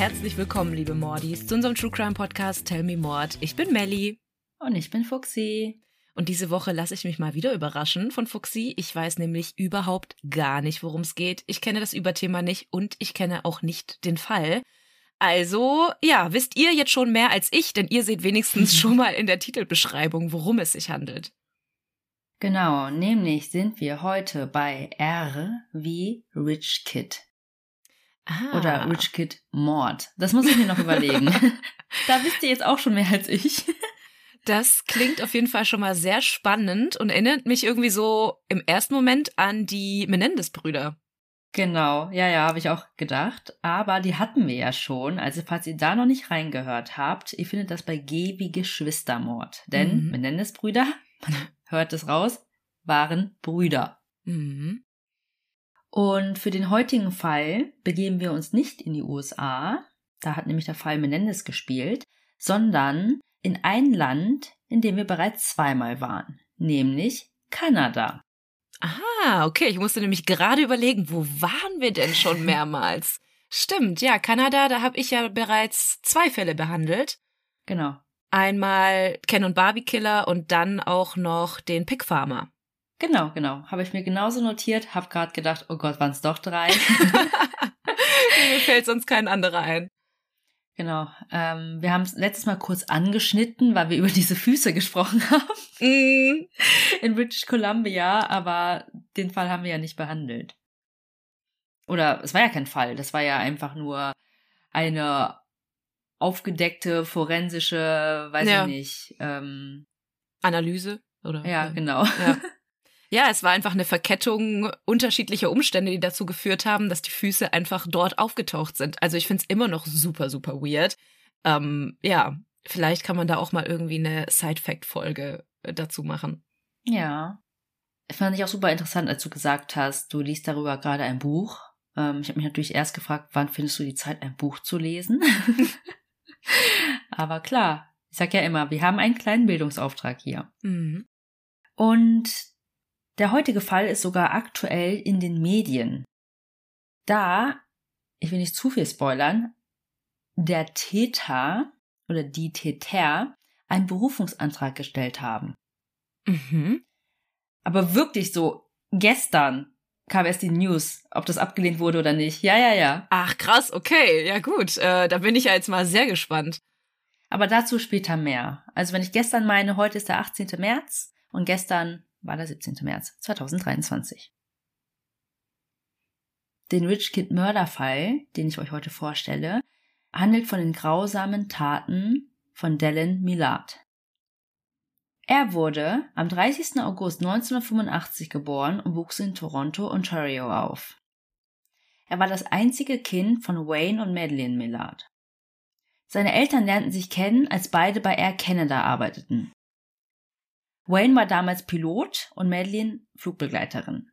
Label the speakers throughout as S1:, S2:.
S1: Herzlich willkommen, liebe Mordis, zu unserem True Crime Podcast Tell Me Mord. Ich bin Melly.
S2: Und ich bin Fuxi.
S1: Und diese Woche lasse ich mich mal wieder überraschen von Fuxi. Ich weiß nämlich überhaupt gar nicht, worum es geht. Ich kenne das Überthema nicht und ich kenne auch nicht den Fall. Also, ja, wisst ihr jetzt schon mehr als ich, denn ihr seht wenigstens schon mal in der Titelbeschreibung, worum es sich handelt.
S2: Genau, nämlich sind wir heute bei R wie Rich Kid. Ah. Oder Rich Kid Mord. Das muss ich mir noch überlegen. da wisst ihr jetzt auch schon mehr als ich.
S1: Das klingt auf jeden Fall schon mal sehr spannend und erinnert mich irgendwie so im ersten Moment an die Menendez-Brüder.
S2: Genau, ja, ja, habe ich auch gedacht. Aber die hatten wir ja schon. Also falls ihr da noch nicht reingehört habt, ihr findet das bei G wie Geschwistermord. Denn mhm. Menendez-Brüder, man hört es raus, waren Brüder. Mhm. Und für den heutigen Fall begeben wir uns nicht in die USA, da hat nämlich der Fall Menendez gespielt, sondern in ein Land, in dem wir bereits zweimal waren, nämlich Kanada.
S1: Ah, okay. Ich musste nämlich gerade überlegen, wo waren wir denn schon mehrmals? Stimmt, ja, Kanada, da habe ich ja bereits zwei Fälle behandelt.
S2: Genau.
S1: Einmal Ken und Barbie Killer und dann auch noch den Pig Farmer.
S2: Genau, genau. Habe ich mir genauso notiert, habe gerade gedacht, oh Gott, waren es doch drei.
S1: mir fällt sonst kein anderer ein.
S2: Genau. Ähm, wir haben es letztes Mal kurz angeschnitten, weil wir über diese Füße gesprochen haben. Mm. In British Columbia, aber den Fall haben wir ja nicht behandelt. Oder es war ja kein Fall, das war ja einfach nur eine aufgedeckte forensische, weiß ja. ich nicht. Ähm,
S1: Analyse, oder?
S2: Ja, genau. Ja.
S1: Ja, es war einfach eine Verkettung unterschiedlicher Umstände, die dazu geführt haben, dass die Füße einfach dort aufgetaucht sind. Also ich finde es immer noch super, super weird. Ähm, ja, vielleicht kann man da auch mal irgendwie eine Side-Fact-Folge äh, dazu machen.
S2: Ja. Fand ich auch super interessant, als du gesagt hast, du liest darüber gerade ein Buch. Ähm, ich habe mich natürlich erst gefragt, wann findest du die Zeit, ein Buch zu lesen? Aber klar, ich sag ja immer, wir haben einen kleinen Bildungsauftrag hier. Mhm. Und der heutige Fall ist sogar aktuell in den Medien. Da, ich will nicht zu viel spoilern, der Täter oder die Täter einen Berufungsantrag gestellt haben. Mhm. Aber wirklich so, gestern kam erst die News, ob das abgelehnt wurde oder nicht. Ja, ja, ja.
S1: Ach, krass, okay, ja gut. Äh, da bin ich ja jetzt mal sehr gespannt.
S2: Aber dazu später mehr. Also wenn ich gestern meine, heute ist der 18. März und gestern war der 17. März 2023. Den Rich Kid Mörderfall, den ich euch heute vorstelle, handelt von den grausamen Taten von Dylan Millard. Er wurde am 30. August 1985 geboren und wuchs in Toronto, Ontario auf. Er war das einzige Kind von Wayne und Madeleine Millard. Seine Eltern lernten sich kennen, als beide bei Air Canada arbeiteten. Wayne war damals Pilot und Madeline Flugbegleiterin.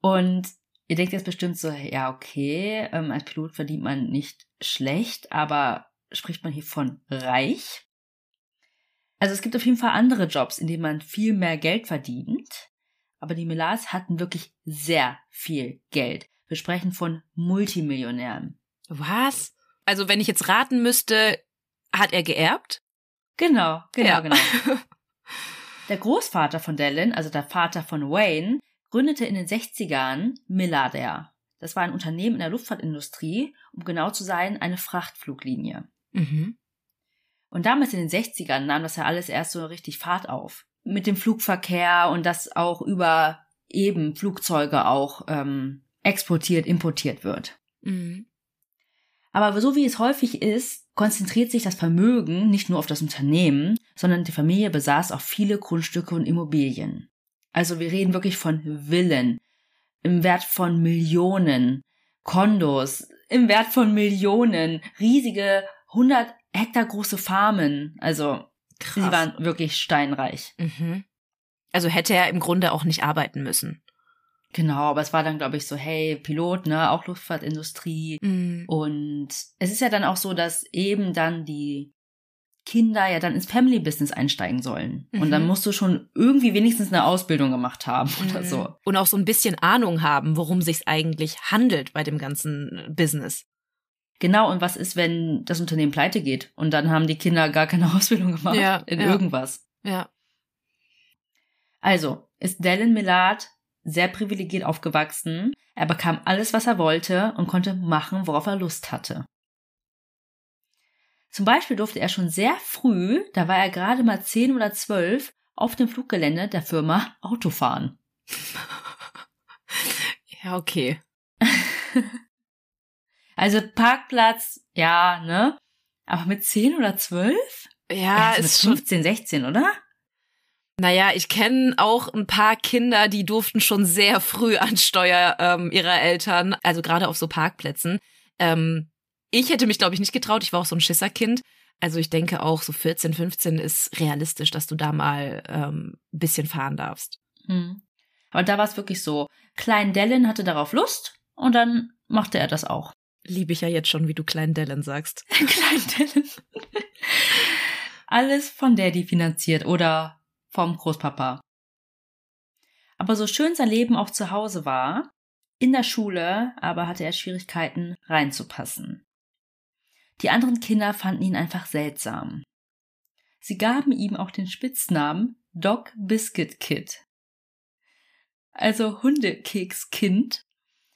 S2: Und ihr denkt jetzt bestimmt so, ja, okay, ähm, als Pilot verdient man nicht schlecht, aber spricht man hier von reich? Also es gibt auf jeden Fall andere Jobs, in denen man viel mehr Geld verdient. Aber die Millars hatten wirklich sehr viel Geld. Wir sprechen von Multimillionären.
S1: Was? Also wenn ich jetzt raten müsste, hat er geerbt?
S2: Genau, genau, ja. genau. Der Großvater von Dallin, also der Vater von Wayne, gründete in den 60ern Millardair. Das war ein Unternehmen in der Luftfahrtindustrie, um genau zu sein, eine Frachtfluglinie. Mhm. Und damals in den 60ern nahm das ja alles erst so richtig Fahrt auf. Mit dem Flugverkehr und das auch über eben Flugzeuge auch ähm, exportiert, importiert wird. Mhm. Aber so wie es häufig ist, konzentriert sich das Vermögen nicht nur auf das Unternehmen, sondern die Familie besaß auch viele Grundstücke und Immobilien. Also wir reden wirklich von Villen im Wert von Millionen, Kondos im Wert von Millionen, riesige 100 Hektar große Farmen. Also Krass. sie waren wirklich steinreich. Mhm.
S1: Also hätte er im Grunde auch nicht arbeiten müssen.
S2: Genau, aber es war dann, glaube ich, so, hey, Pilot, ne, auch Luftfahrtindustrie. Mm. Und es ist ja dann auch so, dass eben dann die Kinder ja dann ins Family Business einsteigen sollen. Mhm. Und dann mhm. musst du schon irgendwie wenigstens eine Ausbildung gemacht haben oder mhm. so.
S1: Und auch so ein bisschen Ahnung haben, worum sich's eigentlich handelt bei dem ganzen Business.
S2: Genau, und was ist, wenn das Unternehmen pleite geht und dann haben die Kinder gar keine Ausbildung gemacht
S1: Ja,
S2: in
S1: ja.
S2: irgendwas?
S1: Ja.
S2: Also ist Dylan Millard sehr privilegiert aufgewachsen. Er bekam alles, was er wollte und konnte machen, worauf er Lust hatte. Zum Beispiel durfte er schon sehr früh, da war er gerade mal zehn oder zwölf, auf dem Fluggelände der Firma Auto fahren.
S1: Ja, okay.
S2: Also Parkplatz, ja, ne? Aber mit zehn oder zwölf?
S1: Ja,
S2: Also
S1: ist
S2: mit
S1: schon
S2: 15, 16, oder?
S1: Naja, ich kenne auch ein paar Kinder, die durften schon sehr früh an Steuer ähm, ihrer Eltern, also gerade auf so Parkplätzen. Ähm, ich hätte mich, glaube ich, nicht getraut. Ich war auch so ein Schisserkind. Also ich denke auch, so 14, 15 ist realistisch, dass du da mal ähm, ein bisschen fahren darfst.
S2: Hm. Aber da war es wirklich so. Klein Dylan hatte darauf Lust und dann machte er das auch.
S1: Liebe ich ja jetzt schon, wie du Klein Dylan sagst.
S2: Klein Dylan. Alles von Daddy finanziert oder vom Großpapa. Aber so schön sein Leben auch zu Hause war, in der Schule aber hatte er Schwierigkeiten reinzupassen. Die anderen Kinder fanden ihn einfach seltsam. Sie gaben ihm auch den Spitznamen Dog Biscuit Kid. Also Hundekekskind,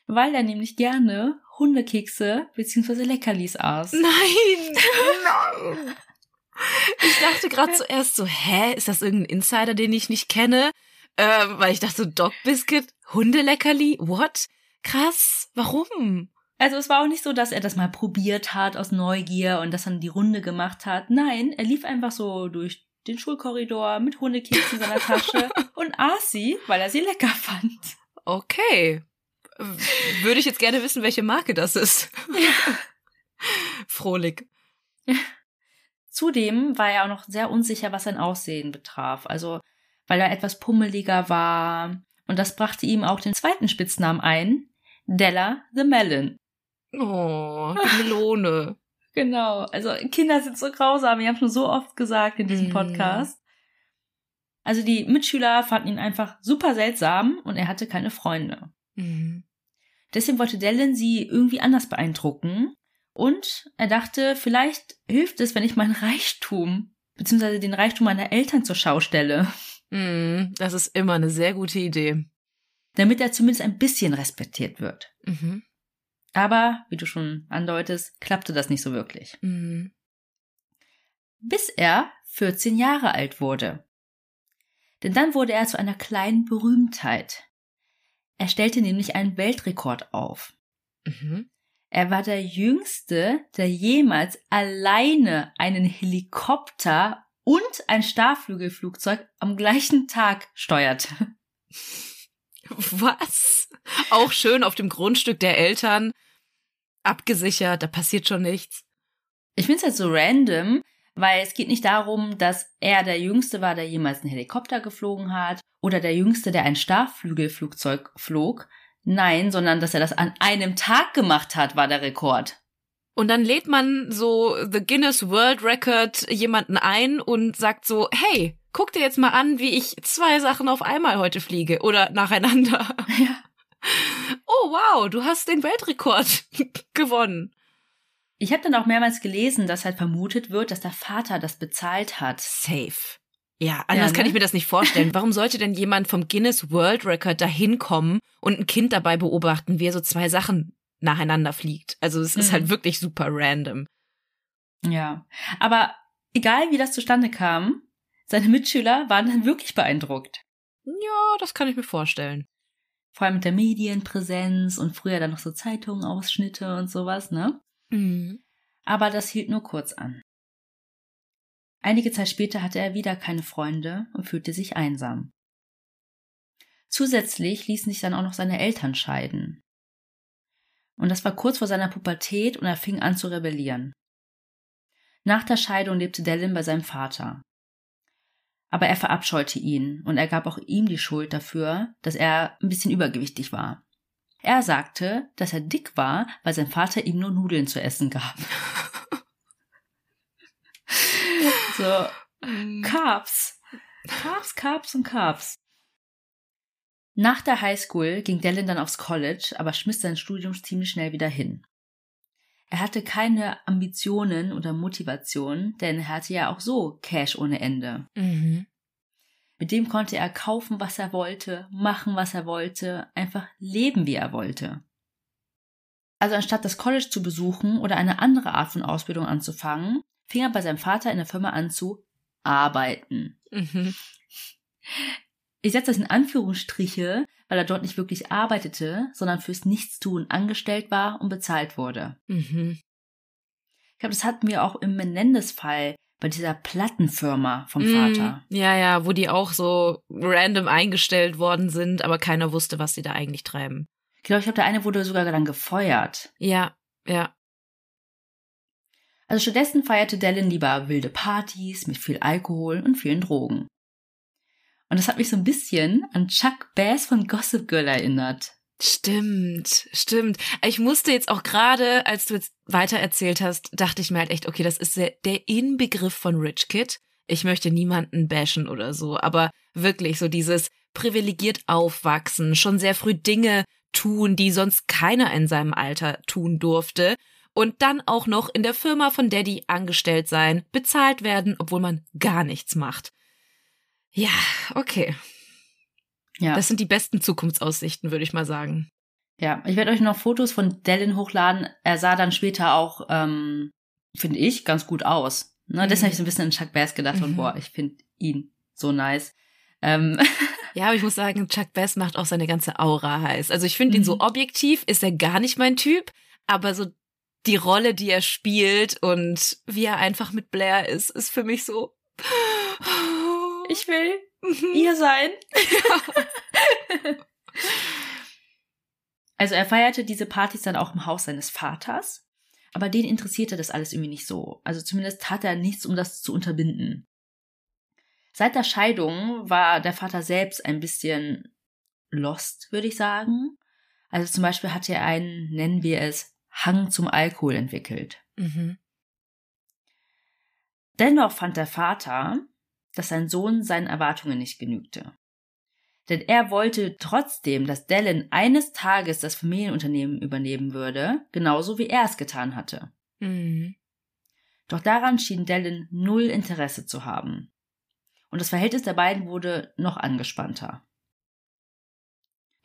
S2: weil er nämlich gerne Hundekekse bzw. Leckerlis aß.
S1: Nein! Nein! Ich dachte gerade zuerst so, hä, ist das irgendein Insider, den ich nicht kenne? Ähm, weil ich dachte, so, Dog Biscuit, Hundeleckerli, what? Krass, warum?
S2: Also es war auch nicht so, dass er das mal probiert hat aus Neugier und das dann die Runde gemacht hat. Nein, er lief einfach so durch den Schulkorridor mit Hundekeksen in seiner Tasche und aß sie, weil er sie lecker fand.
S1: Okay. Würde ich jetzt gerne wissen, welche Marke das ist. Frohlich.
S2: Zudem war er auch noch sehr unsicher, was sein Aussehen betraf. Also, weil er etwas pummeliger war. Und das brachte ihm auch den zweiten Spitznamen ein. Della the Melon.
S1: Oh, die Melone.
S2: Genau. Also, Kinder sind so grausam. Wir haben schon so oft gesagt in diesem
S1: Mm.
S2: Podcast. Also, die Mitschüler fanden ihn einfach super seltsam und er hatte keine Freunde.
S1: Mhm.
S2: Deswegen wollte Dylan sie irgendwie anders beeindrucken. Und er dachte, vielleicht hilft es, wenn ich meinen Reichtum, beziehungsweise den Reichtum meiner Eltern zur Schau stelle,
S1: Mhm, Das ist immer eine sehr gute Idee.
S2: damit er zumindest ein bisschen respektiert wird.
S1: Mhm.
S2: Aber, wie du schon andeutest, klappte das nicht so wirklich.
S1: Mhm.
S2: Bis er 14 Jahre alt wurde. Denn dann wurde er zu einer kleinen Berühmtheit. Er stellte nämlich einen Weltrekord auf.
S1: Mhm.
S2: Er war der Jüngste, der jemals alleine einen Helikopter und ein Starrflügelflugzeug am gleichen Tag steuerte.
S1: Was? Auch schön auf dem Grundstück der Eltern. Abgesichert, da passiert schon nichts.
S2: Ich finde es halt so random, weil es geht nicht darum, dass er der Jüngste war, der jemals einen Helikopter geflogen hat oder der Jüngste, der ein Starrflügelflugzeug flog. Nein, sondern dass er das an einem Tag gemacht hat, war der Rekord.
S1: Und dann lädt man so The Guinness World Record jemanden ein und sagt so, hey, guck dir jetzt mal an, wie ich zwei Sachen auf einmal heute fliege oder nacheinander.
S2: Ja.
S1: Oh wow, du hast den Weltrekord gewonnen.
S2: Ich habe dann auch mehrmals gelesen, dass halt vermutet wird, dass der Vater das bezahlt hat.
S1: Safe. Ja, anders
S2: Ja,
S1: kann
S2: ne?
S1: ich mir das nicht vorstellen. Warum sollte denn jemand vom Guinness World Record dahin kommen und ein Kind dabei beobachten, wie er so zwei Sachen nacheinander fliegt? Also es ist
S2: Mhm.
S1: halt wirklich super random.
S2: Ja. Aber egal wie das zustande kam, seine Mitschüler waren dann wirklich beeindruckt.
S1: Ja, das kann ich mir vorstellen.
S2: Vor allem mit der Medienpräsenz und früher dann noch so Zeitungen-Ausschnitte und sowas, ne?
S1: Mhm.
S2: Aber das hielt nur kurz an. Einige Zeit später hatte er wieder keine Freunde und fühlte sich einsam. Zusätzlich ließen sich dann auch noch seine Eltern scheiden. Und das war kurz vor seiner Pubertät und er fing an zu rebellieren. Nach der Scheidung lebte Dylan bei seinem Vater. Aber er verabscheute ihn und er gab auch ihm die Schuld dafür, dass er ein bisschen übergewichtig war. Er sagte, dass er dick war, weil sein Vater ihm nur Nudeln zu essen gab. so, Carbs. Carbs, Carbs und Carbs. Nach der Highschool ging Dylan dann aufs College, aber schmiss sein Studium ziemlich schnell wieder hin. Er hatte keine Ambitionen oder Motivation, denn er hatte ja auch so Cash ohne Ende.
S1: Mhm.
S2: Mit dem konnte er kaufen, was er wollte, machen, was er wollte, einfach leben, wie er wollte. Also anstatt das College zu besuchen oder eine andere Art von Ausbildung anzufangen, fing er bei seinem Vater in der Firma an zu arbeiten.
S1: Mhm.
S2: Ich setze das in Anführungsstriche, weil er dort nicht wirklich arbeitete, sondern fürs Nichtstun angestellt war und bezahlt wurde.
S1: Mhm.
S2: Ich glaube, das hatten wir auch im Menendez-Fall bei dieser Plattenfirma vom
S1: Mhm.
S2: Vater.
S1: Ja, ja, wo die auch so random eingestellt worden sind, aber keiner wusste, was sie da eigentlich treiben.
S2: Genau, ich glaube, der eine wurde sogar dann gefeuert.
S1: Ja, ja.
S2: Also stattdessen feierte Dallin lieber wilde Partys mit viel Alkohol und vielen Drogen. Und das hat mich so ein bisschen an Chuck Bass von Gossip Girl erinnert.
S1: Stimmt, stimmt. Ich musste jetzt auch gerade, als du jetzt weiter erzählt hast, dachte ich mir halt echt, okay, das ist der, Inbegriff von Rich Kid. Ich möchte niemanden bashen oder so, aber wirklich so dieses privilegiert aufwachsen, schon sehr früh Dinge tun, die sonst keiner in seinem Alter tun durfte und dann auch noch in der Firma von Daddy angestellt sein, bezahlt werden, obwohl man gar nichts macht. Ja, okay.
S2: Ja,
S1: Das sind die besten Zukunftsaussichten, würde ich mal sagen.
S2: ja. Ich werde euch noch Fotos von Dallin hochladen. Er sah dann später auch, ähm, finde ich, ganz gut aus. Ne?
S1: Mhm.
S2: Deswegen habe ich so ein bisschen an Chuck Bass gedacht und
S1: Mhm.
S2: boah, ich finde ihn so nice. Ähm,
S1: Ja, aber ich muss sagen, Chuck Bass macht auch seine ganze Aura heiß. Also ich finde ihn so
S2: Mhm.
S1: objektiv, ist er gar nicht mein Typ, aber so die Rolle, die er spielt und wie er einfach mit Blair ist, ist für mich so.
S2: ich will
S1: Mhm.
S2: ihr sein. Also er feierte diese Partys dann auch im Haus seines Vaters, aber den interessierte das alles irgendwie nicht so. Also zumindest tat er nichts, um das zu unterbinden. Seit der Scheidung war der Vater selbst ein bisschen lost, würde ich sagen. Also zum Beispiel hatte er einen, nennen wir es, Hang zum Alkohol entwickelt.
S1: Mhm.
S2: Dennoch fand der Vater, dass sein Sohn seinen Erwartungen nicht genügte. Denn er wollte trotzdem, dass Dallin eines Tages das Familienunternehmen übernehmen würde, genauso wie er es getan hatte.
S1: Mhm.
S2: Doch daran schien Dallin null Interesse zu haben. Und das Verhältnis der beiden wurde noch angespannter.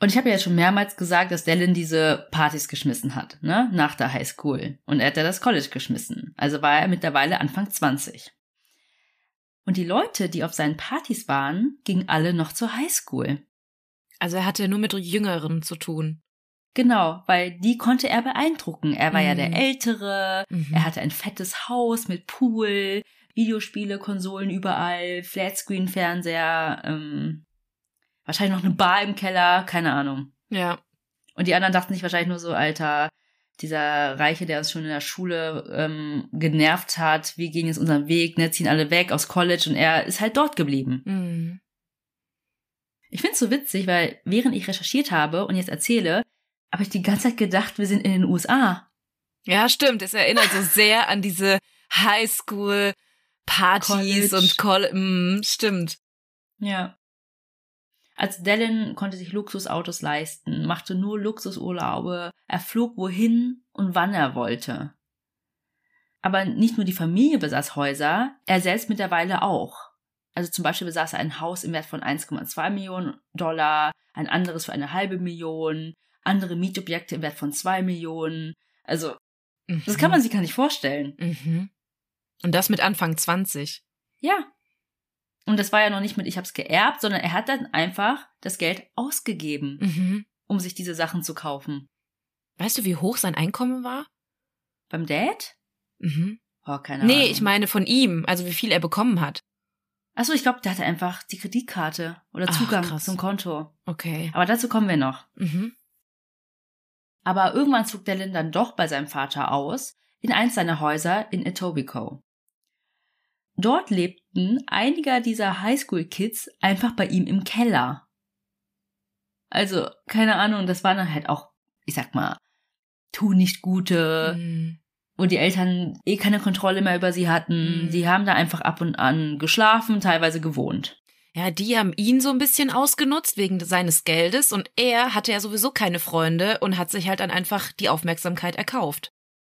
S2: Und ich habe ja jetzt schon mehrmals gesagt, dass Dallin diese Partys geschmissen hat, ne, nach der Highschool. Und er hat ja das College geschmissen. Also war er mittlerweile Anfang 20. Und die Leute, die auf seinen Partys waren, gingen alle noch zur Highschool.
S1: Also er hatte nur mit Jüngeren zu tun.
S2: Genau, weil die konnte er beeindrucken. Er war ja
S1: Mhm.
S2: der Ältere,
S1: Mhm.
S2: er hatte ein fettes Haus mit Pool, Videospiele, Konsolen überall, Flatscreen-Fernseher, ähm, wahrscheinlich noch eine Bar im Keller, keine Ahnung.
S1: Ja.
S2: Und die anderen dachten sich wahrscheinlich nur so, Alter, dieser Reiche, der uns schon in der Schule ähm, genervt hat, wir gehen jetzt unseren Weg, ne, ziehen alle weg aus College und er ist halt dort geblieben.
S1: Mhm.
S2: Ich find's so witzig, weil während ich recherchiert habe und jetzt erzähle, habe ich die ganze Zeit gedacht, wir sind in den USA.
S1: Ja, stimmt. Es erinnert so sehr an diese Highschool-Partys
S2: College.
S1: und Col mm, stimmt.
S2: Ja. Also Dallin konnte sich Luxusautos leisten, machte nur Luxusurlaube, er flog wohin und wann er wollte. Aber nicht nur die Familie besaß Häuser, er selbst mittlerweile auch. Also zum Beispiel besaß er ein Haus im Wert von 1,2 Millionen Dollar, ein anderes für eine halbe Million, andere Mietobjekte im Wert von 2 Millionen. Also, das kann man sich gar nicht vorstellen.
S1: Mhm. Und das mit Anfang 20.
S2: Ja. Und das war ja noch nicht mit, ich hab's geerbt, sondern er hat dann einfach das Geld ausgegeben,
S1: Mhm.
S2: um sich diese Sachen zu kaufen.
S1: Weißt du, wie hoch sein Einkommen war?
S2: Beim Dad?
S1: Mhm.
S2: Oh, keine Ahnung.
S1: Nee, ich meine von ihm, also wie viel er bekommen hat.
S2: Achso, ich glaube, der hatte einfach die Kreditkarte oder
S1: Ach,
S2: Zugang
S1: krass.
S2: zum Konto.
S1: Okay.
S2: Aber dazu kommen wir noch.
S1: Mhm.
S2: Aber irgendwann zog Dallin dann doch bei seinem Vater aus, in eins seiner Häuser in Etobicoke. Dort lebten einige dieser Highschool-Kids einfach bei ihm im Keller. Also, keine Ahnung, das waren dann halt auch, ich sag mal, tu nicht gute,
S1: Mhm.
S2: wo die Eltern eh keine Kontrolle mehr über sie hatten.
S1: Mhm.
S2: Die haben da einfach ab und an geschlafen, teilweise gewohnt.
S1: Ja, die haben ihn so ein bisschen ausgenutzt wegen seines Geldes und er hatte ja sowieso keine Freunde und hat sich halt dann einfach die Aufmerksamkeit erkauft.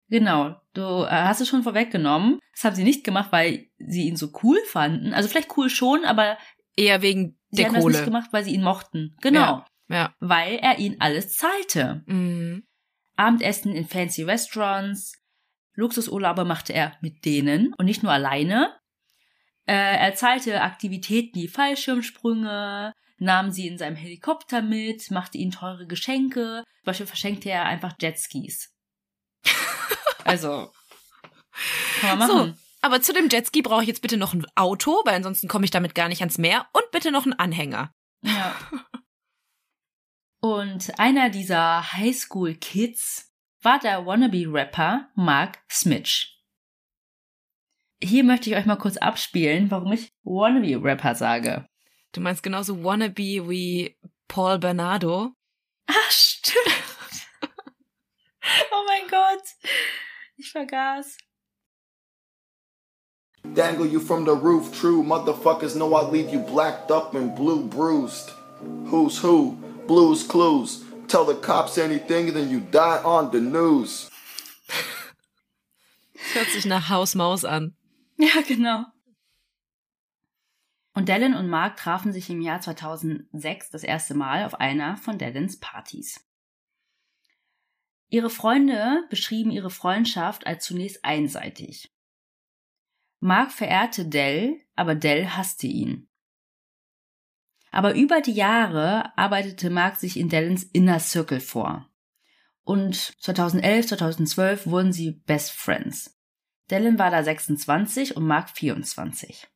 S2: Genau, du äh, hast es schon vorweggenommen. Das haben sie nicht gemacht, weil sie ihn so cool fanden. Also vielleicht cool schon, aber
S1: eher wegen
S2: sie
S1: der
S2: haben das
S1: Kohle.
S2: nicht gemacht, weil sie ihn mochten. Genau,
S1: Ja. Ja.
S2: weil er ihnen alles zahlte.
S1: Mhm.
S2: Abendessen in fancy Restaurants, Luxusurlaube machte er mit denen und nicht nur alleine. Äh, er zahlte Aktivitäten wie Fallschirmsprünge, nahm sie in seinem Helikopter mit, machte ihnen teure Geschenke. Zum Beispiel verschenkte er einfach Jetskis. also, kann man
S1: So,
S2: machen.
S1: aber zu dem Jetski brauche ich jetzt bitte noch ein Auto, weil ansonsten komme ich damit gar nicht ans Meer. Und bitte noch einen Anhänger.
S2: Ja. Und einer dieser Highschool-Kids war der Wannabe-Rapper Mark Smitch. Hier möchte ich euch mal kurz abspielen, warum ich Wannabe-Rapper sage.
S1: Du meinst genauso wannabe wie Paul Bernardo?
S2: Ah, stimmt. oh mein Gott. Ich vergaß.
S3: Dangle you from the roof, true motherfuckers know I leave you blacked up and blue bruised. Who's who? Blues clues. Tell the cops anything, then you die on the news.
S1: Hört sich nach Hausmaus an.
S2: Ja, genau. Und Dallin und Mark trafen sich im Jahr 2006 das erste Mal auf einer von Dallins Partys. Ihre Freunde beschrieben ihre Freundschaft als zunächst einseitig. Mark verehrte Dell, aber Dell hasste ihn. Aber über die Jahre arbeitete Mark sich in Dallins Inner Circle vor. Und 2011, 2012 wurden sie Best Friends. Dallin war da 26 und Mark 24.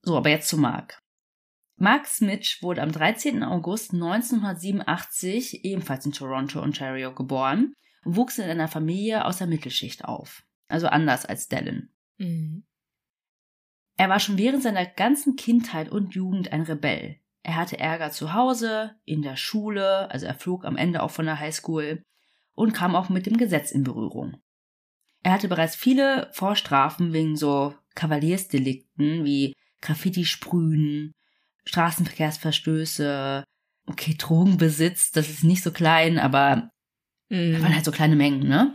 S2: So, aber jetzt zu Mark. Mark Smith wurde am 13. August 1987 ebenfalls in Toronto, Ontario geboren und wuchs in einer Familie aus der Mittelschicht auf. Also anders als Dallin.
S1: Mhm.
S2: Er war schon während seiner ganzen Kindheit und Jugend ein Rebell. Er hatte Ärger zu Hause, in der Schule, also er flog am Ende auch von der Highschool und kam auch mit dem Gesetz in Berührung. Er hatte bereits viele Vorstrafen wegen so Kavaliersdelikten wie Graffiti sprühen, Straßenverkehrsverstöße, okay, Drogenbesitz, das ist nicht so klein, aber
S1: Mhm.
S2: das waren halt so kleine Mengen, ne?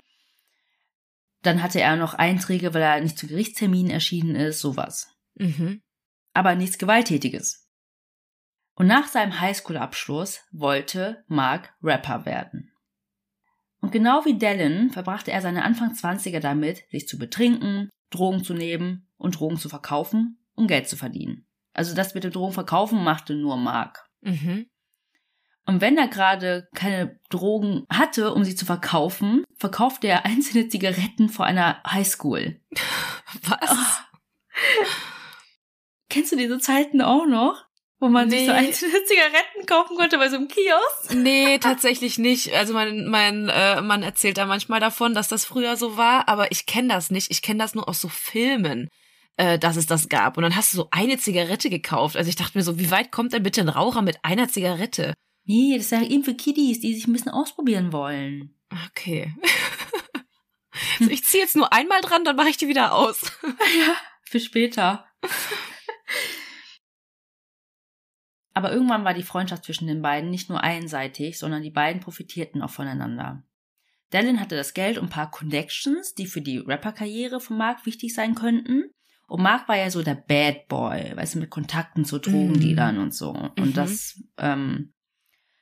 S2: Dann hatte er noch Einträge, weil er nicht zu Gerichtsterminen erschienen ist, sowas.
S1: Mhm.
S2: Aber nichts Gewalttätiges. Und nach seinem Highschool-Abschluss wollte Mark Rapper werden. Und genau wie Dallin verbrachte er seine Anfang 20er damit, sich zu betrinken, Drogen zu nehmen und Drogen zu verkaufen, um Geld zu verdienen. Also das mit dem Drogen verkaufen machte nur Mark.
S1: Mhm.
S2: Und wenn er gerade keine Drogen hatte, um sie zu verkaufen, verkaufte er einzelne Zigaretten vor einer Highschool.
S1: Was?
S2: Kennst du diese Zeiten auch noch? Wo man sich so
S1: Nee.
S2: einzelne Zigaretten kaufen konnte bei so einem Kiosk?
S1: Nee, tatsächlich nicht. Also mein, mein äh, Mann erzählt da manchmal davon, dass das früher so war, aber ich kenne das nicht. Ich kenne das nur aus so Filmen, äh, dass es das gab. Und dann hast du so eine Zigarette gekauft. Also ich dachte mir so, wie weit kommt denn bitte ein Raucher mit einer Zigarette?
S2: Nee, das ist ja eben für Kiddies, die sich ein bisschen ausprobieren wollen.
S1: Okay. so, ich ziehe jetzt nur einmal dran, dann mache ich die wieder aus.
S2: Ja, für später. Aber irgendwann war die Freundschaft zwischen den beiden nicht nur einseitig, sondern die beiden profitierten auch voneinander. Dallin hatte das Geld und ein paar Connections, die für die Rapper-Karriere von Mark wichtig sein könnten. Und Mark war ja so der Bad Boy, weißt du, mit Kontakten zu Drogendealern und so. Und
S1: Mhm.
S2: das ähm,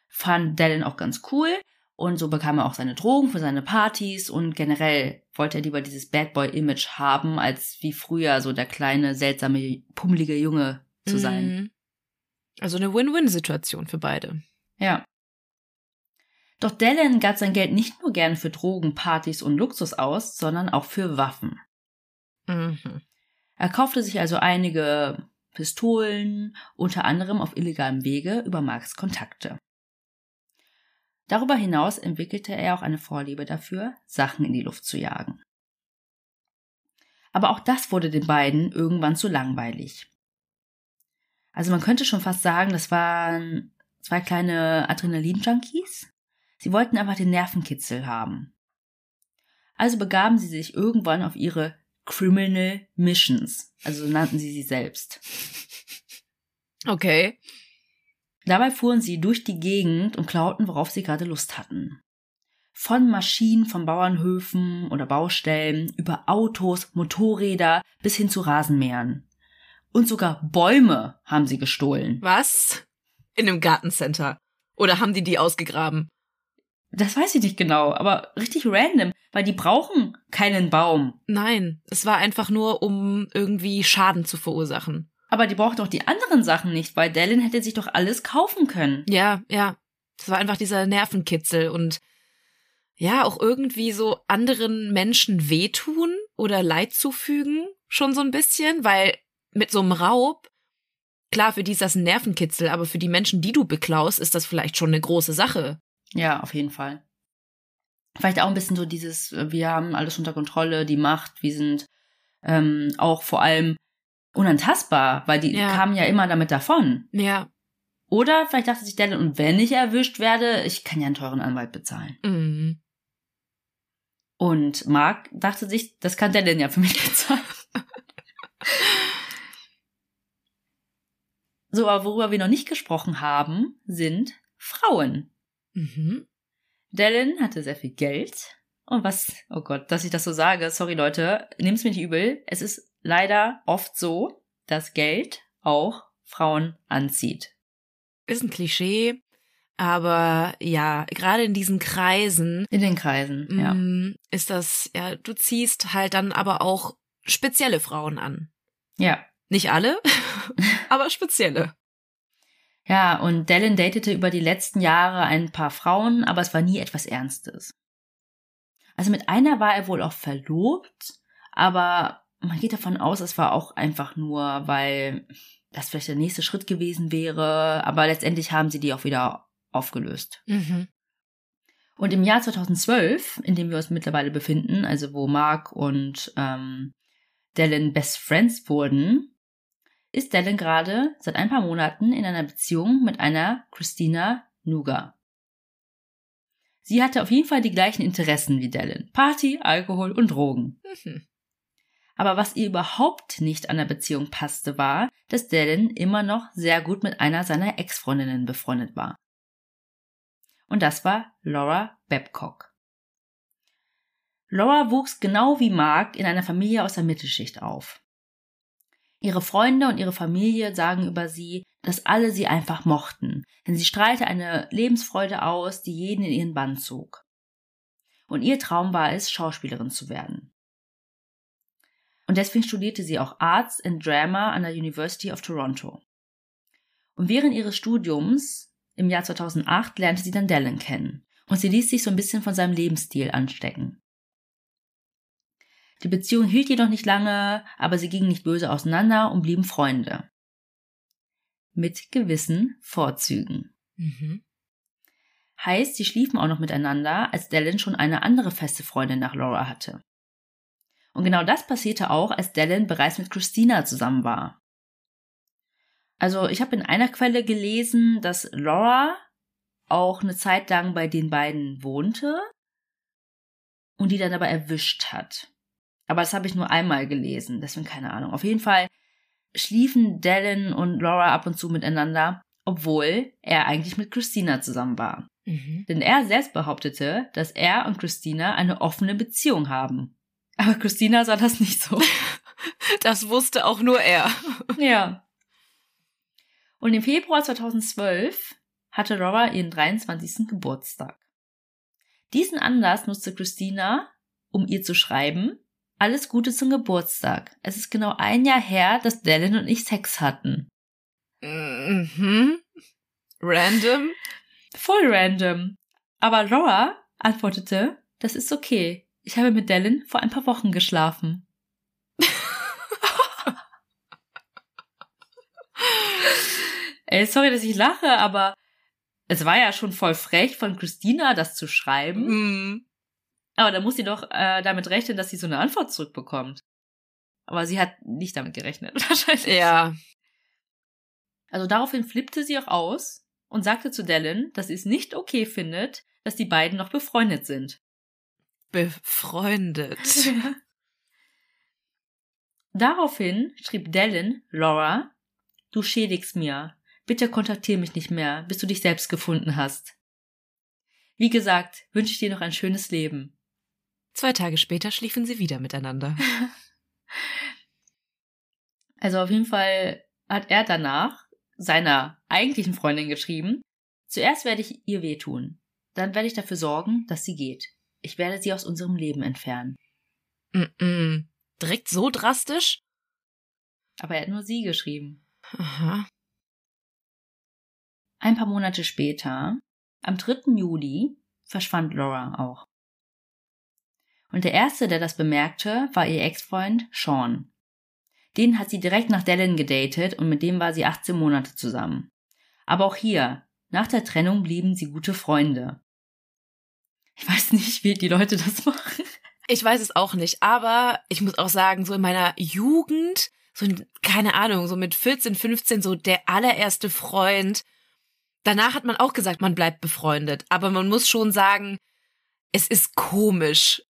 S2: fand Dallin auch ganz cool. Und so bekam er auch seine Drogen für seine Partys und generell wollte er lieber dieses Bad Boy-Image haben, als wie früher so der kleine, seltsame, pummelige Junge zu sein.
S1: Mhm. Also eine Win-Win-Situation für beide.
S2: Ja. Doch Dallin gab sein Geld nicht nur gerne für Drogen, Partys und Luxus aus, sondern auch für Waffen.
S1: Mhm.
S2: Er kaufte sich also einige Pistolen, unter anderem auf illegalem Wege über Marks Kontakte. Darüber hinaus entwickelte er auch eine Vorliebe dafür, Sachen in die Luft zu jagen. Aber auch das wurde den beiden irgendwann zu langweilig. Also man könnte schon fast sagen, das waren zwei kleine Adrenalin-Junkies. Sie wollten einfach den Nervenkitzel haben. Also begaben sie sich irgendwann auf ihre Criminal Missions, also so nannten sie sie selbst.
S1: Okay.
S2: Dabei fuhren sie durch die Gegend und klauten, worauf sie gerade Lust hatten. von Maschinen von Bauernhöfen oder Baustellen über Autos, Motorräder bis hin zu Rasenmähern. Und sogar Bäume haben sie gestohlen.
S1: Was? In einem Gartencenter. Oder haben die die ausgegraben?
S2: Das weiß ich nicht genau, aber richtig random, weil die brauchen keinen Baum.
S1: Nein, es war einfach nur, um irgendwie Schaden zu verursachen.
S2: Aber die braucht doch die anderen Sachen nicht, weil Dallin hätte sich doch alles kaufen können.
S1: Ja, ja. Es war einfach dieser Nervenkitzel und ja, auch irgendwie so anderen Menschen wehtun oder Leid zufügen, schon so ein bisschen, weil mit so einem Raub, klar, für die ist das ein Nervenkitzel, aber für die Menschen, die du beklaust, ist das vielleicht schon eine große Sache.
S2: Ja, auf jeden Fall. Vielleicht auch ein bisschen so dieses, äh, wir haben alles unter Kontrolle, die Macht, wir sind ähm, auch vor allem unantastbar, weil die ja. kamen ja immer damit davon.
S1: Ja.
S2: Oder vielleicht dachte sich der, und wenn ich erwischt werde, ich kann ja einen teuren Anwalt bezahlen.
S1: Mhm.
S2: Und Mark dachte sich, das kann der denn ja für mich bezahlen. so, aber worüber wir noch nicht gesprochen haben, sind Frauen.
S1: Mhm.
S2: Dallin hatte sehr viel Geld. Und was, oh Gott, dass ich das so sage, sorry Leute, nehmt's mir nicht übel. Es ist leider oft so, dass Geld auch Frauen anzieht.
S1: Ist ein Klischee, aber ja, gerade in diesen Kreisen.
S2: In den Kreisen, ja.
S1: Mm, ist das, ja, du ziehst halt dann aber auch spezielle Frauen an.
S2: Ja.
S1: Nicht alle, aber spezielle.
S2: Ja, und Dallin datete über die letzten Jahre ein paar Frauen, aber es war nie etwas Ernstes. Also mit einer war er wohl auch verlobt, aber man geht davon aus, es war auch einfach nur, weil das vielleicht der nächste Schritt gewesen wäre, aber letztendlich haben sie die auch wieder aufgelöst.
S1: Mhm.
S2: Und im Jahr 2012, in dem wir uns mittlerweile befinden, also wo Mark und ähm, Dallin Best Friends wurden, ist Dallin gerade seit ein paar Monaten in einer Beziehung mit einer Christina Nuga. Sie hatte auf jeden Fall die gleichen Interessen wie Dallin. Party, Alkohol und Drogen.
S1: Mhm.
S2: Aber was ihr überhaupt nicht an der Beziehung passte, war, dass Dallin immer noch sehr gut mit einer seiner Ex-Freundinnen befreundet war. Und das war Laura Babcock. Laura wuchs genau wie Mark in einer Familie aus der Mittelschicht auf. Ihre Freunde und ihre Familie sagen über sie, dass alle sie einfach mochten, denn sie strahlte eine Lebensfreude aus, die jeden in ihren Bann zog. Und ihr Traum war es, Schauspielerin zu werden. Und deswegen studierte sie auch Arts and Drama an der University of Toronto. Und während ihres Studiums im Jahr 2008 lernte sie dann Dallin kennen und sie ließ sich so ein bisschen von seinem Lebensstil anstecken. Die Beziehung hielt jedoch nicht lange, aber sie gingen nicht böse auseinander und blieben Freunde. Mit gewissen Vorzügen.
S1: Mhm.
S2: Heißt, sie schliefen auch noch miteinander, als Dallin schon eine andere feste Freundin nach Laura hatte. Und genau das passierte auch, als Dallin bereits mit Christina zusammen war. Also ich habe in einer Quelle gelesen, dass Laura auch eine Zeit lang bei den beiden wohnte und die dann aber erwischt hat. Aber das habe ich nur einmal gelesen, deswegen keine Ahnung. Auf jeden Fall schliefen Dallin und Laura ab und zu miteinander, obwohl er eigentlich mit Christina zusammen war.
S1: Mhm.
S2: Denn er selbst behauptete, dass er und Christina eine offene Beziehung haben. Aber Christina sah das nicht so.
S1: Das wusste auch nur er.
S2: Ja. Und im Februar 2012 hatte Laura ihren 23. Geburtstag. Diesen Anlass nutzte Christina, um ihr zu schreiben, alles Gute zum Geburtstag. Es ist genau ein Jahr her, dass Dallin und ich Sex hatten.
S1: Mhm. Random?
S2: Voll random. Aber Laura antwortete, das ist okay. Ich habe mit Dallin vor ein paar Wochen geschlafen. Ey, sorry, dass ich lache, aber es war ja schon voll frech von Christina, das zu schreiben.
S1: Mhm.
S2: Aber da muss sie doch äh, damit rechnen, dass sie so eine Antwort zurückbekommt. Aber sie hat nicht damit gerechnet, wahrscheinlich.
S1: Ja.
S2: Also daraufhin flippte sie auch aus und sagte zu Dallin, dass sie es nicht okay findet, dass die beiden noch befreundet sind.
S1: Befreundet.
S2: Daraufhin schrieb Dallin Laura, du schädigst mir. Bitte kontaktier mich nicht mehr, bis du dich selbst gefunden hast. Wie gesagt, wünsche ich dir noch ein schönes Leben.
S1: Zwei Tage später schliefen sie wieder miteinander.
S2: Also auf jeden Fall hat er danach seiner eigentlichen Freundin geschrieben, zuerst werde ich ihr wehtun, dann werde ich dafür sorgen, dass sie geht. Ich werde sie aus unserem Leben entfernen.
S1: Mm -mm. Direkt so drastisch?
S2: Aber er hat nur sie geschrieben.
S1: Aha.
S2: Ein paar Monate später, am 3. Juli, verschwand Laura auch. Und der erste, der das bemerkte, war ihr Ex-Freund Sean. Den hat sie direkt nach Dallin gedatet und mit dem war sie 18 Monate zusammen. Aber auch hier, nach der Trennung blieben sie gute Freunde. Ich weiß nicht, wie die Leute das machen.
S1: Ich weiß es auch nicht, aber ich muss auch sagen, so in meiner Jugend, so in, keine Ahnung, so mit 14, 15, so der allererste Freund. Danach hat man auch gesagt, man bleibt befreundet, aber man muss schon sagen, es ist komisch.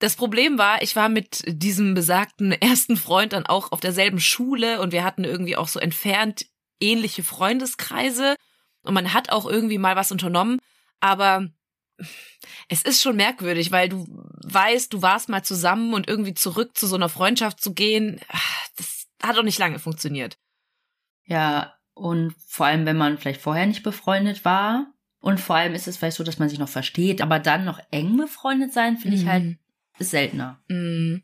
S1: Das Problem war, ich war mit diesem besagten ersten Freund dann auch auf derselben Schule und wir hatten irgendwie auch so entfernt ähnliche Freundeskreise und man hat auch irgendwie mal was unternommen, aber es ist schon merkwürdig, weil du weißt, du warst mal zusammen und irgendwie zurück zu so einer Freundschaft zu gehen, das hat auch nicht lange funktioniert.
S2: Ja, und vor allem, wenn man vielleicht vorher nicht befreundet war. Und vor allem ist es vielleicht so, dass man sich noch versteht, aber dann noch eng befreundet sein, finde mhm. ich halt, ist seltener.
S1: Mhm.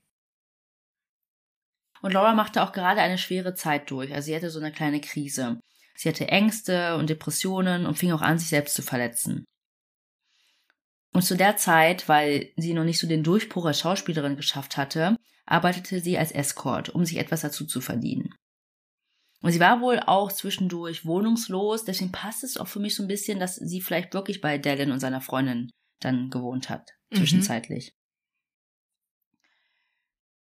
S2: Und Laura machte auch gerade eine schwere Zeit durch. Also sie hatte so eine kleine Krise. Sie hatte Ängste und Depressionen und fing auch an, sich selbst zu verletzen. Und zu der Zeit, weil sie noch nicht so den Durchbruch als Schauspielerin geschafft hatte, arbeitete sie als Escort, um sich etwas dazu zu verdienen. Und sie war wohl auch zwischendurch wohnungslos, deswegen passt es auch für mich so ein bisschen, dass sie vielleicht wirklich bei Dallin und seiner Freundin dann gewohnt hat, mhm. zwischenzeitlich.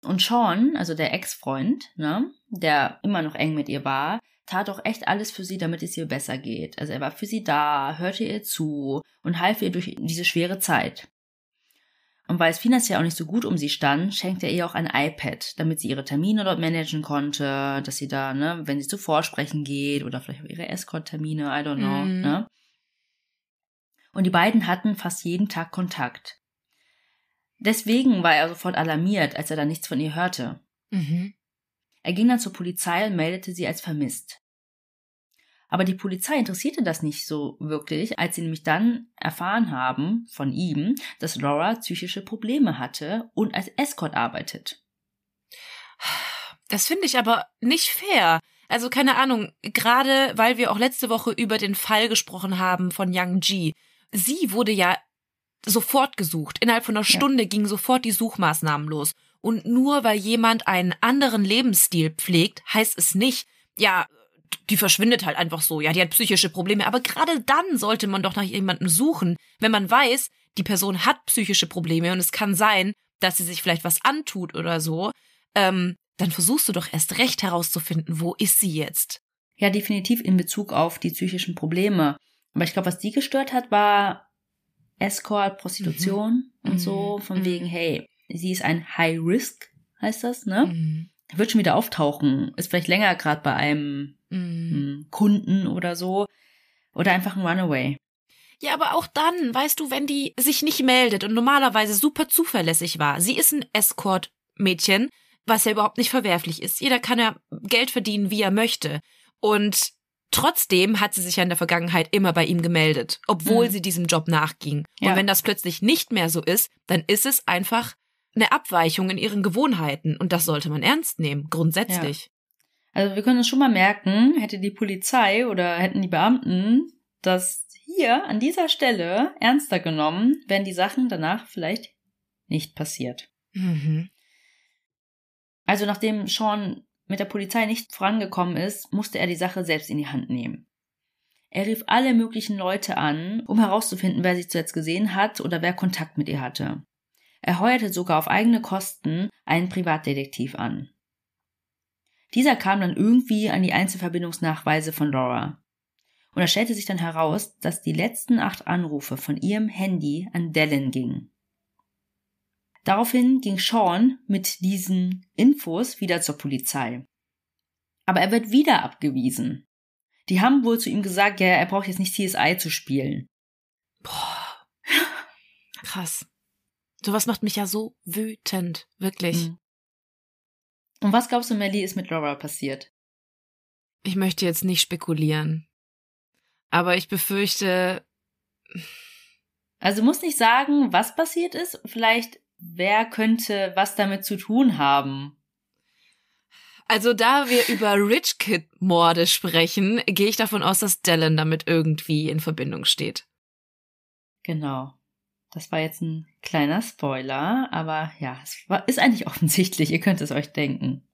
S2: Und Sean, also der Ex-Freund, ne, der immer noch eng mit ihr war, tat auch echt alles für sie, damit es ihr besser geht. Also er war für sie da, hörte ihr zu und half ihr durch diese schwere Zeit. Und weil es finanziell auch nicht so gut um sie stand, schenkte er ihr auch ein iPad, damit sie ihre Termine dort managen konnte, dass sie da, ne, wenn sie zu Vorsprechen geht oder vielleicht auch ihre Escort-Termine, I don't know, mm. ne. Und die beiden hatten fast jeden Tag Kontakt. Deswegen war er sofort alarmiert, als er da nichts von ihr hörte.
S1: Mhm.
S2: Er ging dann zur Polizei und meldete sie als vermisst. Aber die Polizei interessierte das nicht so wirklich, als sie nämlich dann erfahren haben von ihm, dass Laura psychische Probleme hatte und als Escort arbeitet.
S1: Das finde ich aber nicht fair. Also keine Ahnung, gerade weil wir auch letzte Woche über den Fall gesprochen haben von Yang Ji. Sie wurde ja sofort gesucht. Innerhalb von einer Stunde ja. gingen sofort die Suchmaßnahmen los. Und nur weil jemand einen anderen Lebensstil pflegt, heißt es nicht, ja, die verschwindet halt einfach so, ja, die hat psychische Probleme. Aber gerade dann sollte man doch nach jemandem suchen, wenn man weiß, die Person hat psychische Probleme und es kann sein, dass sie sich vielleicht was antut oder so. Ähm, dann versuchst du doch erst recht herauszufinden, wo ist sie jetzt?
S2: Ja, definitiv in Bezug auf die psychischen Probleme. Aber ich glaube, was die gestört hat, war Escort, Prostitution mhm. und so, von mhm. wegen, hey, sie ist ein High Risk, heißt das, ne? Mhm. Wird schon wieder auftauchen, ist vielleicht länger gerade bei einem mhm. Kunden oder so. Oder einfach ein Runaway.
S1: Ja, aber auch dann, weißt du, wenn die sich nicht meldet und normalerweise super zuverlässig war. Sie ist ein Escort-Mädchen, was ja überhaupt nicht verwerflich ist. Jeder kann ja Geld verdienen, wie er möchte. Und trotzdem hat sie sich ja in der Vergangenheit immer bei ihm gemeldet, obwohl mhm. sie diesem Job nachging. Ja. Und wenn das plötzlich nicht mehr so ist, dann ist es einfach eine Abweichung in ihren Gewohnheiten und das sollte man ernst nehmen, grundsätzlich. Ja.
S2: Also wir können uns schon mal merken, hätte die Polizei oder hätten die Beamten das hier an dieser Stelle ernster genommen, wären die Sachen danach vielleicht nicht passiert.
S1: Mhm.
S2: Also nachdem Sean mit der Polizei nicht vorangekommen ist, musste er die Sache selbst in die Hand nehmen. Er rief alle möglichen Leute an, um herauszufinden, wer sie zuletzt gesehen hat oder wer Kontakt mit ihr hatte. Er heuerte sogar auf eigene Kosten einen Privatdetektiv an. Dieser kam dann irgendwie an die Einzelverbindungsnachweise von Laura. Und es stellte sich dann heraus, dass die letzten acht Anrufe von ihrem Handy an Dallin gingen. Daraufhin ging Sean mit diesen Infos wieder zur Polizei. Aber er wird wieder abgewiesen. Die haben wohl zu ihm gesagt, ja, er braucht jetzt nicht CSI zu spielen.
S1: Boah. Krass. Sowas macht mich ja so wütend. Wirklich.
S2: Mhm. Und was glaubst du, Melly, ist mit Laura passiert?
S1: Ich möchte jetzt nicht spekulieren. Aber ich befürchte.
S2: Also muss nicht sagen, was passiert ist. Vielleicht, wer könnte was damit zu tun haben?
S1: Also da wir über Rich Kid Morde sprechen, gehe ich davon aus, dass Dallin damit irgendwie in Verbindung steht.
S2: Genau. Das war jetzt ein kleiner Spoiler, aber ja, es war, ist eigentlich offensichtlich, ihr könnt es euch denken.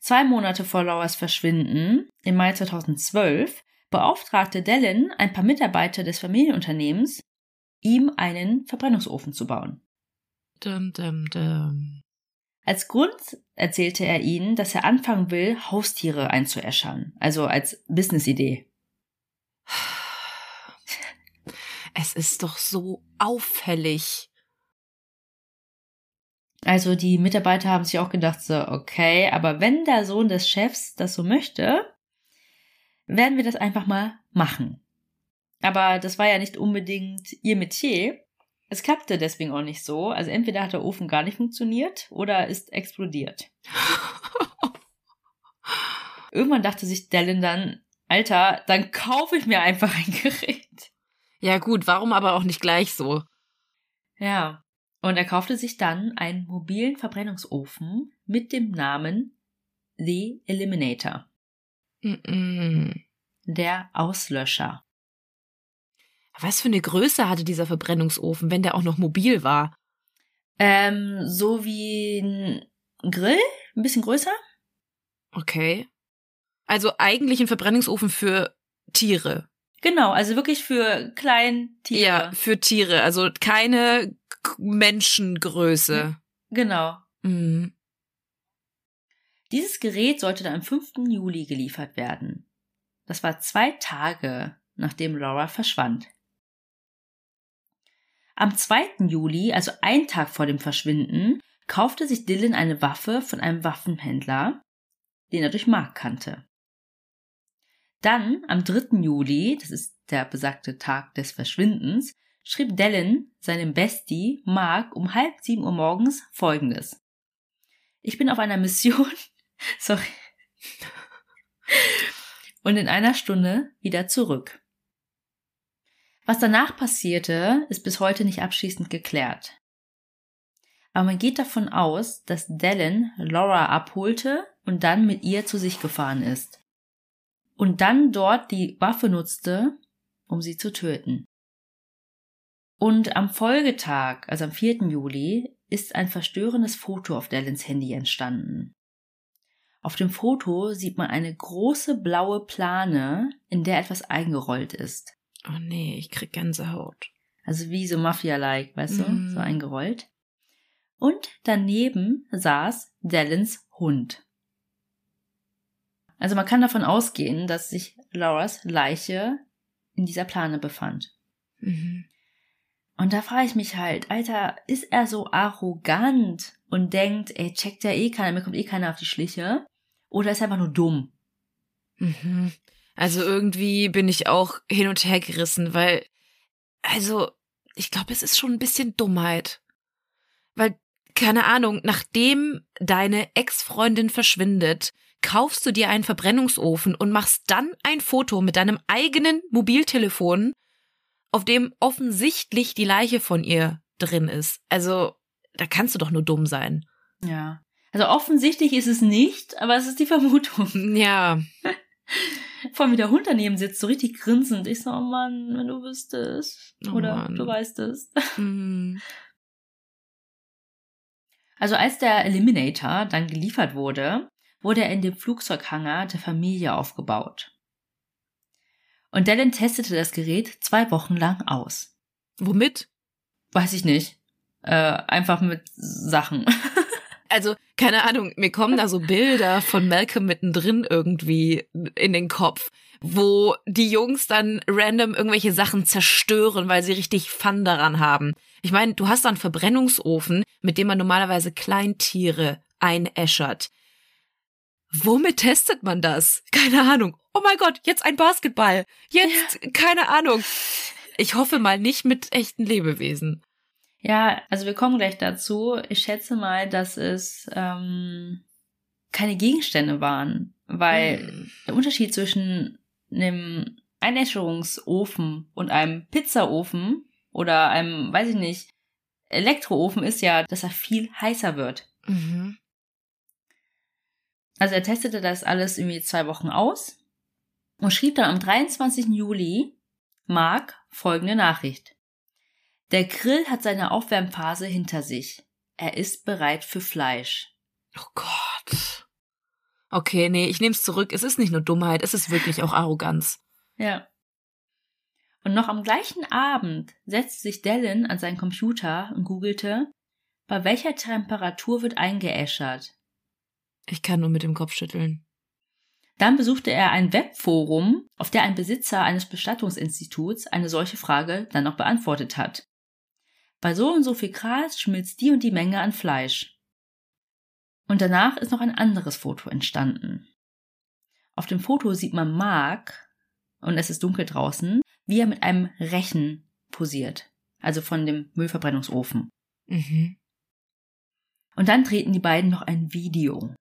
S2: Zwei Monate vor Lauras Verschwinden, im Mai 2012, beauftragte Dallin ein paar Mitarbeiter des Familienunternehmens, ihm einen Verbrennungsofen zu bauen.
S1: Dum, dum, dum.
S2: Als Grund erzählte er ihnen, dass er anfangen will, Haustiere einzuäschern, also als Businessidee.
S1: Es ist doch so auffällig.
S2: Also die Mitarbeiter haben sich auch gedacht, so, okay, aber wenn der Sohn des Chefs das so möchte, werden wir das einfach mal machen. Aber das war ja nicht unbedingt ihr Metier. Es klappte deswegen auch nicht so. Also entweder hat der Ofen gar nicht funktioniert oder ist explodiert. Irgendwann dachte sich Dallin dann, Alter, dann kaufe ich mir einfach ein Gerät.
S1: Ja gut, warum aber auch nicht gleich so?
S2: Ja. Und er kaufte sich dann einen mobilen Verbrennungsofen mit dem Namen The Eliminator.
S1: Mm -mm.
S2: Der Auslöscher.
S1: Was für eine Größe hatte dieser Verbrennungsofen, wenn der auch noch mobil war?
S2: Ähm, so wie ein Grill, ein bisschen größer.
S1: Okay. Also eigentlich ein Verbrennungsofen für Tiere.
S2: Genau, also wirklich für Kleintiere.
S1: Ja, für Tiere, also keine Menschengröße.
S2: Genau.
S1: Mhm.
S2: Dieses Gerät sollte dann am 5. Juli geliefert werden. Das war zwei Tage, nachdem Laura verschwand. Am 2. Juli, also ein Tag vor dem Verschwinden, kaufte sich Dylan eine Waffe von einem Waffenhändler, den er durch Mark kannte. Dann, am 3. Juli, das ist der besagte Tag des Verschwindens, schrieb Dylan seinem Bestie Mark um halb sieben Uhr morgens folgendes. Ich bin auf einer Mission, sorry, und in einer Stunde wieder zurück. Was danach passierte, ist bis heute nicht abschließend geklärt. Aber man geht davon aus, dass Dallin Laura abholte und dann mit ihr zu sich gefahren ist. Und dann dort die Waffe nutzte, um sie zu töten. Und am Folgetag, also am 4. Juli, ist ein verstörendes Foto auf Dallins Handy entstanden. Auf dem Foto sieht man eine große blaue Plane, in der etwas eingerollt ist.
S1: Oh nee, ich krieg Gänsehaut.
S2: Also wie so Mafia-like, weißt du,
S1: Mhm.
S2: so eingerollt. Und daneben saß Dallins Hund. Also man kann davon ausgehen, dass sich Lauras Leiche in dieser Plane befand.
S1: Mhm.
S2: Und da frage ich mich halt, Alter, ist er so arrogant und denkt, ey, checkt ja eh keiner, mir kommt eh keiner auf die Schliche? Oder ist er einfach nur dumm?
S1: Mhm. Also irgendwie bin ich auch hin und her gerissen, weil, also, ich glaube, es ist schon ein bisschen Dummheit. Weil, keine Ahnung, nachdem deine Ex-Freundin verschwindet, kaufst du dir einen Verbrennungsofen und machst dann ein Foto mit deinem eigenen Mobiltelefon, auf dem offensichtlich die Leiche von ihr drin ist. Also, da kannst du doch nur dumm sein.
S2: Ja. Also offensichtlich ist es nicht, aber es ist die Vermutung.
S1: Ja,
S2: Vor allem wie der Hund daneben sitzt, so richtig grinsend. Ich so, oh Mann, wenn du wüsstest.
S1: Oh
S2: Oder
S1: Mann.
S2: du weißt es.
S1: mm,
S2: Also als der Eliminator dann geliefert wurde, wurde er in dem Flugzeughangar der Familie aufgebaut. Und Dallin testete das Gerät zwei Wochen lang aus.
S1: womit?
S2: Weiß ich nicht. Äh, einfach mit Sachen.
S1: also, keine Ahnung, mir kommen da so Bilder von Malcolm mittendrin irgendwie in den Kopf, wo die Jungs dann random irgendwelche Sachen zerstören, weil sie richtig Fun daran haben. Ich meine, du hast da einen Verbrennungsofen, mit dem man normalerweise Kleintiere einäschert. Womit testet man das? Keine Ahnung. Oh mein Gott, jetzt ein Basketball. Jetzt, keine Ahnung. Ich hoffe mal nicht mit echten Lebewesen.
S2: Ja, also wir kommen gleich dazu. Ich schätze mal, dass es ähm, keine Gegenstände waren, weil
S1: Hm.
S2: der Unterschied zwischen einem Einäscherungsofen und einem Pizzaofen oder einem, weiß ich nicht, Elektroofen ist ja, dass er viel heißer wird.
S1: Mhm.
S2: Also er testete das alles irgendwie zwei Wochen aus und schrieb dann am 23. Juli Mark folgende Nachricht. Der Grill hat seine Aufwärmphase hinter sich. Er ist bereit für Fleisch.
S1: Oh Gott. Okay, nee, ich nehme es zurück. Es ist nicht nur Dummheit, es ist wirklich auch Arroganz.
S2: Ja. Und noch am gleichen Abend setzte sich Dallin an seinen Computer und googelte, bei welcher Temperatur wird eingeäschert.
S1: Ich kann nur mit dem Kopf schütteln.
S2: Dann besuchte er ein Webforum, auf der ein Besitzer eines Bestattungsinstituts eine solche Frage dann noch beantwortet hat. Bei so und so viel Grad schmilzt die und die Menge an Fleisch. Und danach ist noch ein anderes Foto entstanden. Auf dem Foto sieht man Mark, und es ist dunkel draußen, wie er mit einem Rechen posiert, also von dem Müllverbrennungsofen.
S1: Mhm.
S2: Und dann treten die beiden noch ein Video.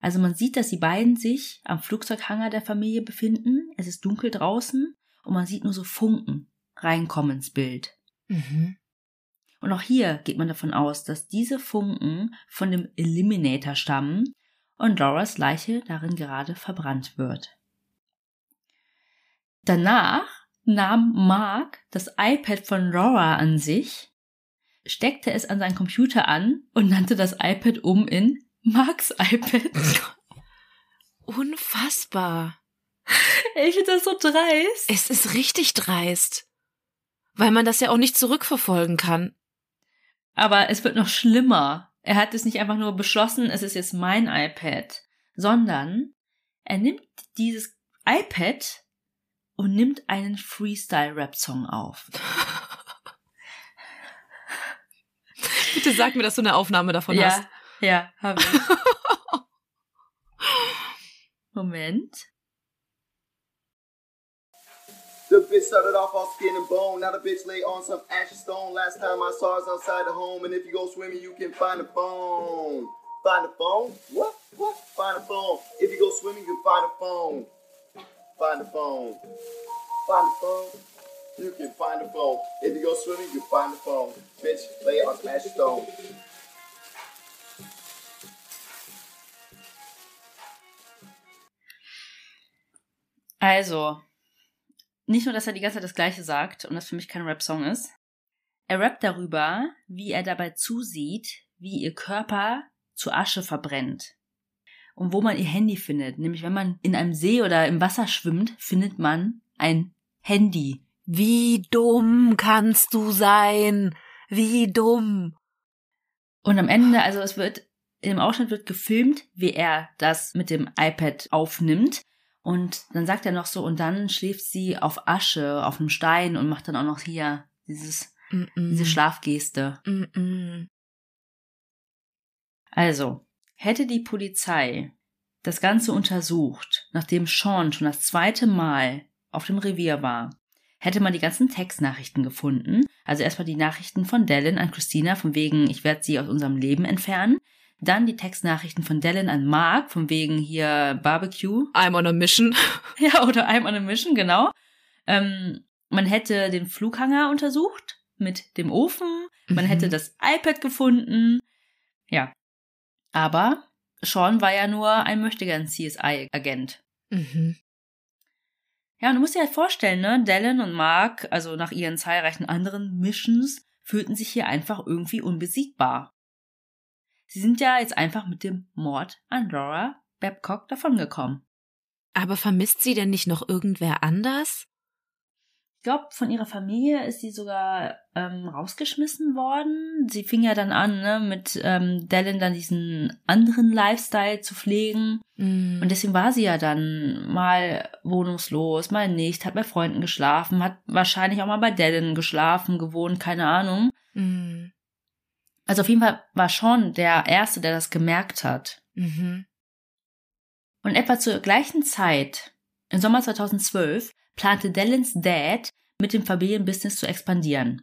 S2: Also man sieht, dass die beiden sich am Flugzeughanger der Familie befinden. Es ist dunkel draußen und man sieht nur so Funken reinkommen ins Bild.
S1: Mhm.
S2: Und auch hier geht man davon aus, dass diese Funken von dem Eliminator stammen und Laura's Leiche darin gerade verbrannt wird. Danach nahm Mark das iPad von Laura an sich, steckte es an seinen Computer an und nannte das iPad um in Marks iPad.
S1: Unfassbar.
S2: Ich finde das so dreist.
S1: Es ist richtig dreist. Weil man das ja auch nicht zurückverfolgen kann.
S2: Aber es wird noch schlimmer. Er hat es nicht einfach nur beschlossen, es ist jetzt mein iPad, sondern er nimmt dieses iPad und nimmt einen Freestyle-Rap-Song auf.
S1: Bitte sag mir, dass du eine Aufnahme davon
S2: ja,
S1: hast.
S2: ja, habe ich. Moment.
S3: The bitch started off all skin and bone. Now the bitch lay on some ashy stone. Last time I saw her outside the home. And if you go swimming, you can find a phone. Find a phone? What? What? Find a phone. If you go swimming, you can find a phone. Find a phone. Find a phone. You can find a phone. If you go swimming, you find a phone. Bitch, lay on some ashy stone.
S2: Also, nicht nur, dass er die ganze Zeit das Gleiche sagt und das für mich kein Rap-Song ist. Er rappt darüber, wie er dabei zusieht, wie ihr Körper zu Asche verbrennt. Und wo man ihr Handy findet. Nämlich, wenn man in einem See oder im Wasser schwimmt, findet man ein Handy.
S1: Wie dumm kannst du sein? Wie dumm.
S2: Und am Ende, also es wird, im Ausschnitt wird gefilmt, wie er das mit dem iPad aufnimmt. Und dann sagt er noch so, und dann schläft sie auf Asche, auf einem Stein und macht dann auch noch hier dieses,
S1: Mm
S2: diese Schlafgeste.
S1: Mm -mm.
S2: Also, hätte die Polizei das Ganze untersucht, nachdem Sean schon das zweite Mal auf dem Revier war, hätte man die ganzen Textnachrichten gefunden. Also erstmal die Nachrichten von Dallin an Christina, von wegen, ich werde sie aus unserem Leben entfernen. Dann die Textnachrichten von Dallin an Mark, von wegen hier Barbecue.
S1: I'm on a mission.
S2: Ja, oder I'm on a Mission, genau. Ähm, man hätte den Flughanger untersucht mit dem Ofen. Man
S1: Mhm.
S2: hätte das iPad gefunden. Ja. Aber Sean war ja nur ein möchtegern CSI-Agent.
S1: Mhm.
S2: Ja, und du musst dir halt vorstellen, ne, Dallin und Mark, also nach ihren zahlreichen anderen Missions, fühlten sich hier einfach irgendwie unbesiegbar. Sie sind ja jetzt einfach mit dem Mord an Laura Babcock davongekommen.
S1: Aber vermisst sie denn nicht noch irgendwer anders?
S2: Ich glaube, von ihrer Familie ist sie sogar ähm, rausgeschmissen worden. Sie fing ja dann an, ne, mit ähm, Dallin dann diesen anderen Lifestyle zu pflegen.
S1: Mm.
S2: Und deswegen war sie ja dann mal wohnungslos, mal nicht, hat bei Freunden geschlafen, hat wahrscheinlich auch mal bei Dallin geschlafen, gewohnt, keine Ahnung.
S1: Mm.
S2: Also auf jeden Fall war Sean der Erste, der das gemerkt hat.
S1: Mhm.
S2: Und etwa zur gleichen Zeit, im Sommer 2012, plante Dallins Dad mit dem Familienbusiness zu expandieren.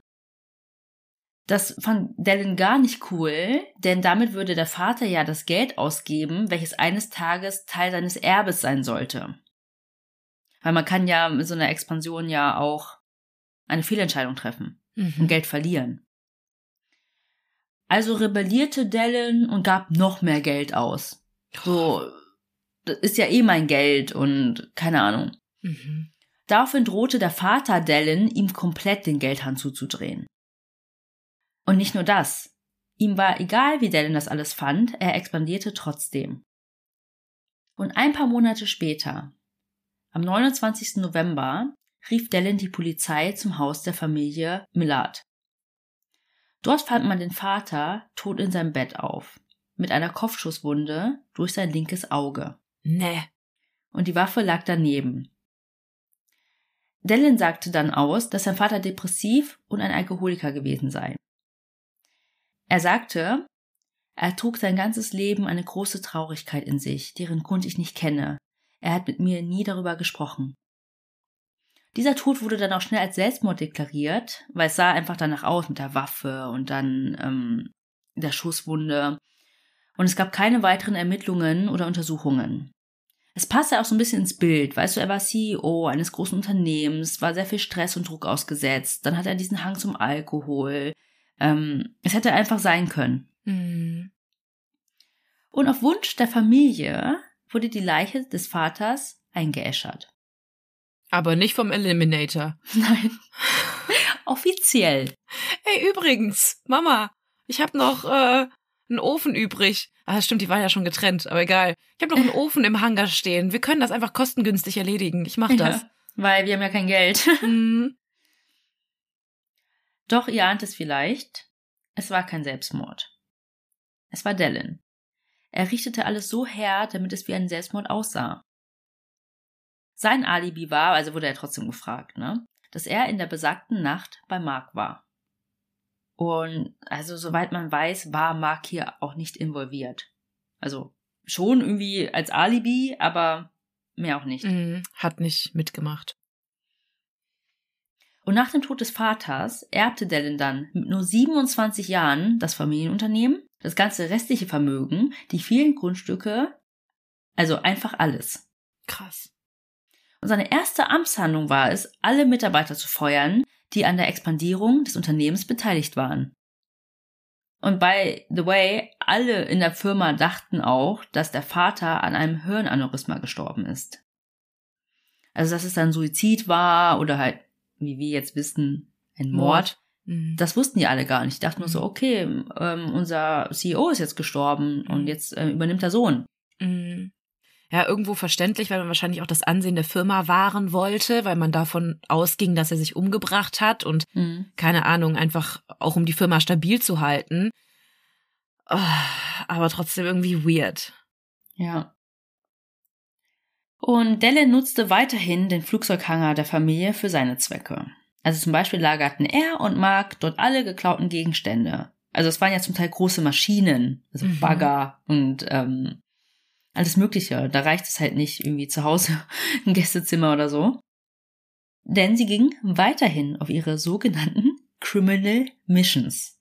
S2: Das fand Dallin gar nicht cool, denn damit würde der Vater ja das Geld ausgeben, welches eines Tages Teil seines Erbes sein sollte. Weil man kann ja mit so einer Expansion ja auch eine Fehlentscheidung treffen mhm. und Geld verlieren. Also rebellierte Dallin und gab noch mehr Geld aus. So, das ist ja eh mein Geld und keine Ahnung. Mhm. Daraufhin drohte der Vater Dallin, ihm komplett den Geldhahn zuzudrehen. Und nicht nur das. Ihm war egal, wie Dallin das alles fand, er expandierte trotzdem. Und ein paar Monate später, am 29. November, rief Dallin die Polizei zum Haus der Familie Millard. Dort fand man den Vater tot in seinem Bett auf, mit einer Kopfschusswunde durch sein linkes Auge.
S1: Nee.
S2: Und die Waffe lag daneben. Dallin sagte dann aus, dass sein Vater depressiv und ein Alkoholiker gewesen sei. Er sagte, er trug sein ganzes Leben eine große Traurigkeit in sich, deren Grund ich nicht kenne. Er hat mit mir nie darüber gesprochen. Dieser Tod wurde dann auch schnell als Selbstmord deklariert, weil es sah einfach danach aus mit der Waffe und dann ähm, der Schusswunde. Und es gab keine weiteren Ermittlungen oder Untersuchungen. Es passte auch so ein bisschen ins Bild. Weißt du, er war CEO eines großen Unternehmens, war sehr viel Stress und Druck ausgesetzt. Dann hat er diesen Hang zum Alkohol. Ähm, es hätte einfach sein können. Mhm. Und auf Wunsch der Familie wurde die Leiche des Vaters eingeäschert.
S1: Aber nicht vom Eliminator.
S2: Nein. Offiziell.
S1: Ey, übrigens, Mama, ich habe noch äh, einen Ofen übrig. Ah, stimmt, die waren ja schon getrennt, aber egal. Ich habe noch einen Ofen im Hangar stehen. Wir können das einfach kostengünstig erledigen. Ich mach das. Ja,
S2: weil wir haben ja kein Geld. Mhm. Doch ihr ahnt es vielleicht, es war kein Selbstmord. Es war Dallin. Er richtete alles so her, damit es wie ein Selbstmord aussah. Sein Alibi war, also wurde er trotzdem gefragt, ne, dass er in der besagten Nacht bei Mark war. Und also soweit man weiß, war Mark hier auch nicht involviert. Also schon irgendwie als Alibi, aber mehr auch nicht.
S1: Mm, hat nicht mitgemacht.
S2: Und nach dem Tod des Vaters erbte Dallin dann mit nur 27 Jahren das Familienunternehmen, das ganze restliche Vermögen, die vielen Grundstücke, also einfach alles.
S1: Krass.
S2: Und seine erste Amtshandlung war es, alle Mitarbeiter zu feuern, die an der Expandierung des Unternehmens beteiligt waren. Und by the way, alle in der Firma dachten auch, dass der Vater an einem Hirnaneurysma gestorben ist. Also, dass es dann Suizid war oder halt wie wir jetzt wissen, ein Mord. Mhm. Das wussten die alle gar nicht. Die dachten nur so, mhm. okay, ähm, unser CEO ist jetzt gestorben und mhm. jetzt äh, übernimmt der Sohn.
S1: Mhm. Ja, irgendwo verständlich, weil man wahrscheinlich auch das Ansehen der Firma wahren wollte, weil man davon ausging, dass er sich umgebracht hat und mhm. keine Ahnung, einfach auch um die Firma stabil zu halten. Oh, aber trotzdem irgendwie weird.
S2: Ja. Und Delle nutzte weiterhin den Flugzeughanger der Familie für seine Zwecke. Also zum Beispiel lagerten er und Mark dort alle geklauten Gegenstände. Also es waren ja zum Teil große Maschinen, also mhm. Bagger und ähm, alles Mögliche. Da reicht es halt nicht irgendwie zu Hause im Gästezimmer oder so. Denn sie ging weiterhin auf ihre sogenannten Criminal Missions.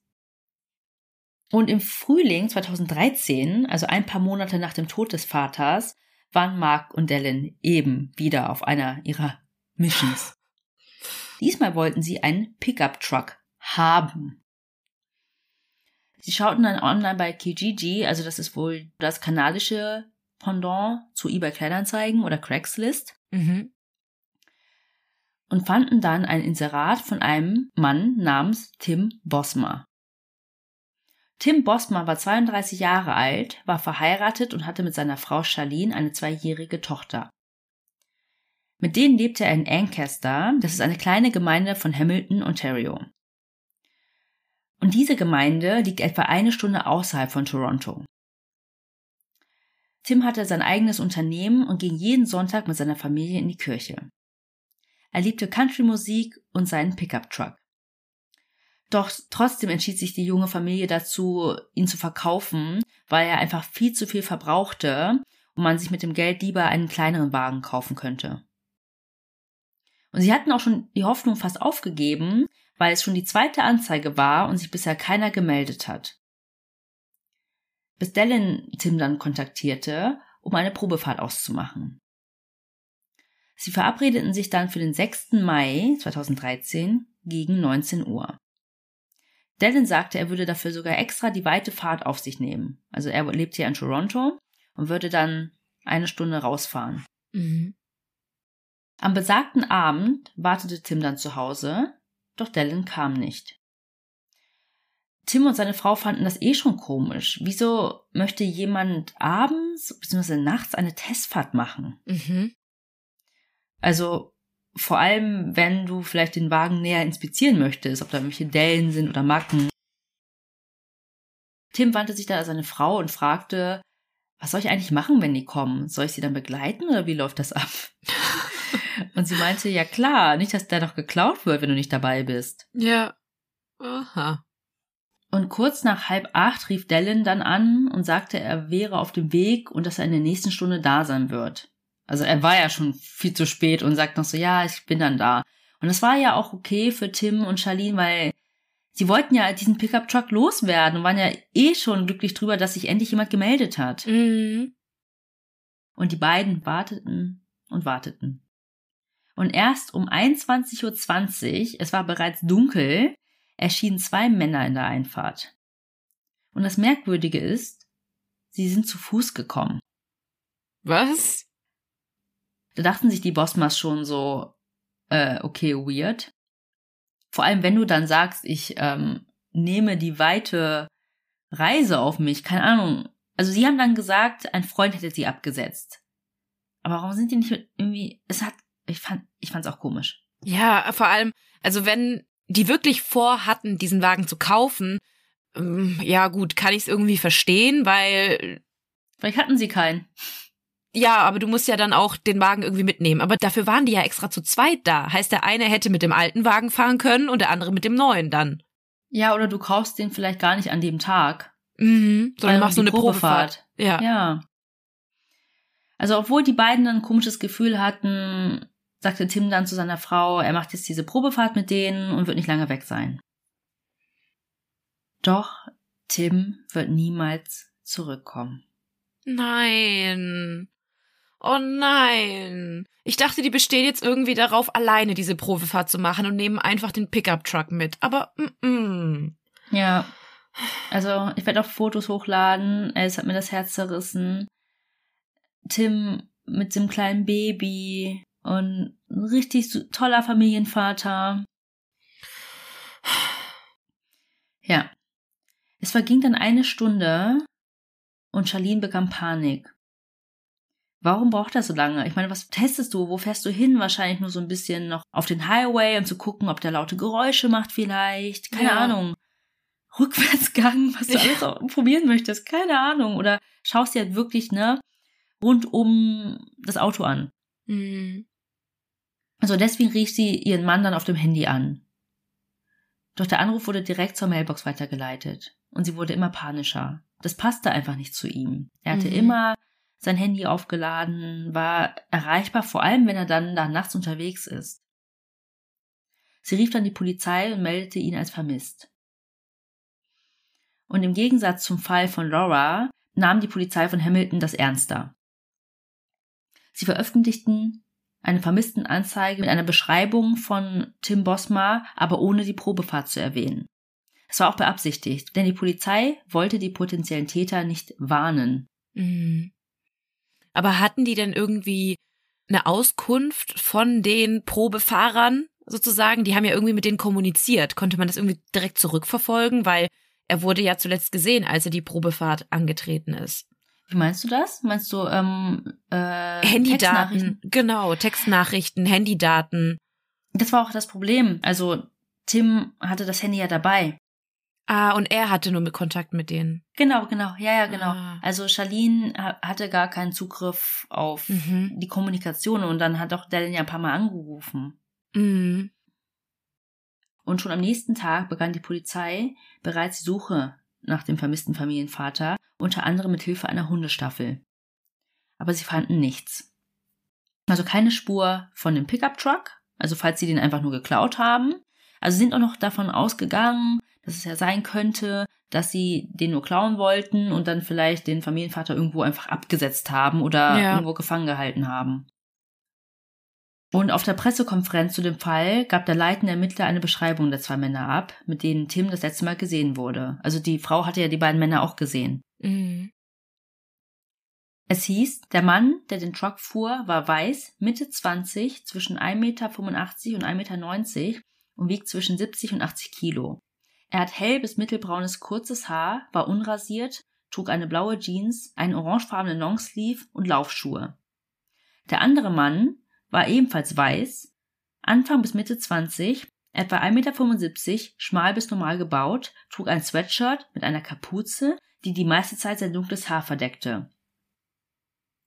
S2: Und im Frühling 2013, also ein paar Monate nach dem Tod des Vaters, waren Mark und Dellen eben wieder auf einer ihrer Missions. Diesmal wollten sie einen Pickup-Truck haben. Sie schauten dann online bei Kijiji, also das ist wohl das kanadische Pendant zu eBay Kleinanzeigen oder Craigslist. Mhm. Und fanden dann ein Inserat von einem Mann namens Tim Bosma. Tim Bosma war 32 Jahre alt, war verheiratet und hatte mit seiner Frau Charlene eine zweijährige Tochter. Mit denen lebte er in Ancaster, das ist eine kleine Gemeinde von Hamilton, Ontario. Und diese Gemeinde liegt etwa eine Stunde außerhalb von Toronto. Tim hatte sein eigenes Unternehmen und ging jeden Sonntag mit seiner Familie in die Kirche. Er liebte Country-Musik und seinen Pickup-Truck. Doch trotzdem entschied sich die junge Familie dazu, ihn zu verkaufen, weil er einfach viel zu viel verbrauchte und man sich mit dem Geld lieber einen kleineren Wagen kaufen könnte. Und sie hatten auch schon die Hoffnung fast aufgegeben, weil es schon die zweite Anzeige war und sich bisher keiner gemeldet hat. Bis Dellen Tim dann kontaktierte, um eine Probefahrt auszumachen. Sie verabredeten sich dann für den 6. Mai 2013 gegen 19 Uhr. Dellen sagte, er würde dafür sogar extra die weite Fahrt auf sich nehmen. Also er lebt hier in Toronto und würde dann eine Stunde rausfahren. Mhm. Am besagten Abend wartete Tim dann zu Hause, doch Dellen kam nicht. Tim und seine Frau fanden das eh schon komisch. Wieso möchte jemand abends bzw. nachts eine Testfahrt machen? Mhm. Also vor allem, wenn du vielleicht den Wagen näher inspizieren möchtest, ob da irgendwelche Dellen sind oder Macken. Tim wandte sich dann an seine Frau und fragte, was soll ich eigentlich machen, wenn die kommen? Soll ich sie dann begleiten oder wie läuft das ab? und sie meinte, ja klar, nicht, dass der noch geklaut wird, wenn du nicht dabei bist.
S1: Ja. Aha.
S2: Und kurz nach halb acht rief Dellen dann an und sagte, er wäre auf dem Weg und dass er in der nächsten Stunde da sein wird. Also er war ja schon viel zu spät und sagt noch so, ja, ich bin dann da. Und das war ja auch okay für Tim und Charlene, weil sie wollten ja diesen Pickup-Truck loswerden und waren ja eh schon glücklich drüber, dass sich endlich jemand gemeldet hat. Mhm. Und die beiden warteten und warteten. Und erst um 21.20 Uhr, es war bereits dunkel, erschienen zwei Männer in der Einfahrt. Und das Merkwürdige ist, sie sind zu Fuß gekommen.
S1: Was?
S2: Da dachten sich die Bosmas schon so, äh, okay, weird. Vor allem, wenn du dann sagst, ich ähm, nehme die weite Reise auf mich, keine Ahnung. Also sie haben dann gesagt, ein Freund hätte sie abgesetzt. Aber warum sind die nicht mit irgendwie, es hat, ich fand, ich fand's auch komisch.
S1: Ja, vor allem, also wenn die wirklich vorhatten, diesen Wagen zu kaufen, ähm, ja gut, kann ich es irgendwie verstehen, weil.
S2: Vielleicht hatten sie keinen.
S1: Ja, aber du musst ja dann auch den Wagen irgendwie mitnehmen. Aber dafür waren die ja extra zu zweit da. Heißt, der eine hätte mit dem alten Wagen fahren können und der andere mit dem neuen dann.
S2: Ja, oder du kaufst den vielleicht gar nicht an dem Tag.
S1: Mhm, sondern machst so eine Probefahrt. Probefahrt.
S2: Ja. Ja. Also, obwohl die beiden ein komisches Gefühl hatten, sagte Tim dann zu seiner Frau, er macht jetzt diese Probefahrt mit denen und wird nicht lange weg sein. Doch Tim wird niemals zurückkommen.
S1: Nein. Oh nein. Ich dachte, die bestehen jetzt irgendwie darauf, alleine diese Probefahrt zu machen und nehmen einfach den Pickup-Truck mit. Aber, mm, mm.
S2: Ja. Also, ich werde auch Fotos hochladen. Es hat mir das Herz zerrissen. Tim mit dem kleinen Baby und ein richtig toller Familienvater. Ja. Es verging dann eine Stunde und Charlene bekam Panik. Warum braucht das so lange? Ich meine, was testest du? Wo fährst du hin? Wahrscheinlich nur so ein bisschen noch auf den Highway und zu gucken, ob der laute Geräusche macht vielleicht. Keine ja. Ahnung. Rückwärtsgang, was du alles auch probieren möchtest. Keine Ahnung. Oder schaust dir halt wirklich, ne, rund um das Auto an. Mhm. Also deswegen rief sie ihren Mann dann auf dem Handy an. Doch der Anruf wurde direkt zur Mailbox weitergeleitet. Und sie wurde immer panischer. Das passte einfach nicht zu ihm. Er hatte mhm. immer sein Handy aufgeladen, war erreichbar, vor allem wenn er dann da nachts unterwegs ist. Sie rief dann die Polizei und meldete ihn als vermisst. Und im Gegensatz zum Fall von Laura nahm die Polizei von Hamilton das ernster. Sie veröffentlichten eine vermissten Anzeige mit einer Beschreibung von Tim Bosma, aber ohne die Probefahrt zu erwähnen. Es war auch beabsichtigt, denn die Polizei wollte die potenziellen Täter nicht warnen. Mhm.
S1: Aber hatten die denn irgendwie eine Auskunft von den Probefahrern sozusagen? Die haben ja irgendwie mit denen kommuniziert. Konnte man das irgendwie direkt zurückverfolgen? Weil er wurde ja zuletzt gesehen, als er die Probefahrt angetreten ist.
S2: Wie meinst du das? Meinst du ähm,
S1: äh, Handydaten? Genau, Textnachrichten, Handydaten.
S2: Das war auch das Problem. Also Tim hatte das Handy ja dabei.
S1: Ah, und er hatte nur mit Kontakt mit denen.
S2: Genau, genau, ja, ja, genau. Ah. Also Charlene hatte gar keinen Zugriff auf mhm. die Kommunikation und dann hat auch Dylan ja ein paar Mal angerufen. Mhm. Und schon am nächsten Tag begann die Polizei bereits die Suche nach dem vermissten Familienvater, unter anderem mit Hilfe einer Hundestaffel. Aber sie fanden nichts. Also keine Spur von dem Pickup-Truck, also falls sie den einfach nur geklaut haben. Also sind auch noch davon ausgegangen, dass es ja sein könnte, dass sie den nur klauen wollten und dann vielleicht den Familienvater irgendwo einfach abgesetzt haben oder ja. irgendwo gefangen gehalten haben. Und auf der Pressekonferenz zu dem Fall gab der leitende Ermittler eine Beschreibung der zwei Männer ab, mit denen Tim das letzte Mal gesehen wurde. Also die Frau hatte ja die beiden Männer auch gesehen. Mhm. Es hieß, der Mann, der den Truck fuhr, war weiß, Mitte 20, zwischen 1,85 Meter und 1,90 Meter und wiegt zwischen 70 und 80 Kilo. Er hat hell bis mittelbraunes kurzes Haar, war unrasiert, trug eine blaue Jeans, einen orangefarbenen Longsleeve und Laufschuhe. Der andere Mann war ebenfalls weiß, Anfang bis Mitte 20, etwa 1,75 Meter, schmal bis normal gebaut, trug ein Sweatshirt mit einer Kapuze, die die meiste Zeit sein dunkles Haar verdeckte.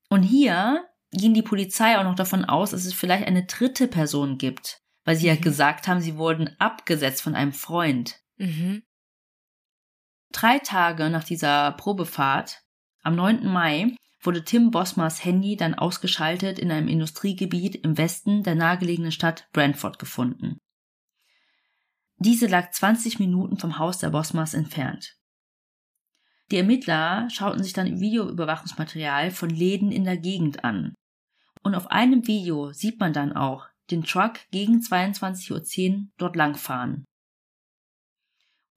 S2: Und hier ging die Polizei auch noch davon aus, dass es vielleicht eine dritte Person gibt, weil sie ja mhm. gesagt haben, sie wurden abgesetzt von einem Freund. Mhm. Drei Tage nach dieser Probefahrt, am 9. Mai, wurde Tim Bosmars Handy dann ausgeschaltet in einem Industriegebiet im Westen der nahegelegenen Stadt Brantford gefunden. Diese lag 20 Minuten vom Haus der Bosmars entfernt. Die Ermittler schauten sich dann Videoüberwachungsmaterial von Läden in der Gegend an. Und auf einem Video sieht man dann auch den Truck gegen 22.10 Uhr dort langfahren.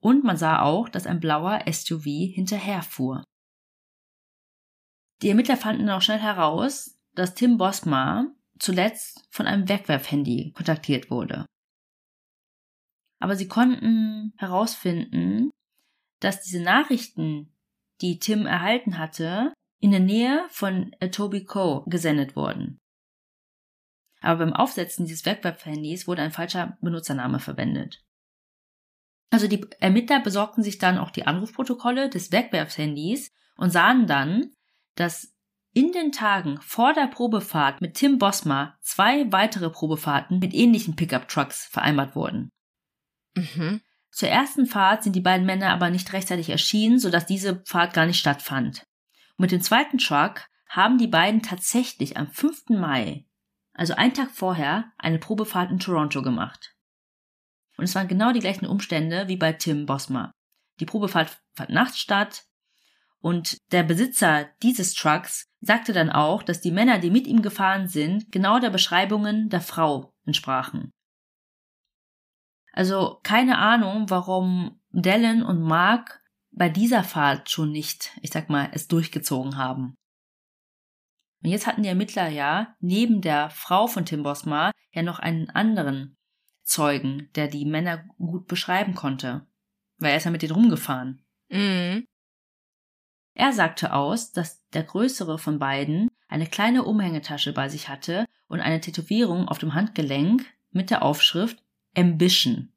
S2: Und man sah auch, dass ein blauer SUV hinterherfuhr. Die Ermittler fanden auch schnell heraus, dass Tim Bosma zuletzt von einem Wegwerfhandy kontaktiert wurde. Aber sie konnten herausfinden, dass diese Nachrichten, die Tim erhalten hatte, in der Nähe von Etobicoke gesendet wurden. Aber beim Aufsetzen dieses Wegwerfhandys wurde ein falscher Benutzername verwendet. Also die Ermittler besorgten sich dann auch die Anrufprotokolle des Wegwerfhandys und sahen dann, dass in den Tagen vor der Probefahrt mit Tim Bosma zwei weitere Probefahrten mit ähnlichen Pickup-Trucks vereinbart wurden. Mhm. Zur ersten Fahrt sind die beiden Männer aber nicht rechtzeitig erschienen, sodass diese Fahrt gar nicht stattfand. Und mit dem zweiten Truck haben die beiden tatsächlich am 5. Mai, also einen Tag vorher, eine Probefahrt in Toronto gemacht. Und es waren genau die gleichen Umstände wie bei Tim Bosma. Die Probefahrt fand nachts statt, und der Besitzer dieses Trucks sagte dann auch, dass die Männer, die mit ihm gefahren sind, genau der Beschreibungen der Frau entsprachen. Also keine Ahnung, warum Dellen und Mark bei dieser Fahrt schon nicht, ich sag mal, es durchgezogen haben. Und jetzt hatten die Ermittler ja neben der Frau von Tim Bosma ja noch einen anderen Zeugen, der die Männer gut beschreiben konnte. Weil er ist ja mit denen rumgefahren. Mhm. Er sagte aus, dass der größere von beiden eine kleine Umhängetasche bei sich hatte und eine Tätowierung auf dem Handgelenk mit der Aufschrift Ambition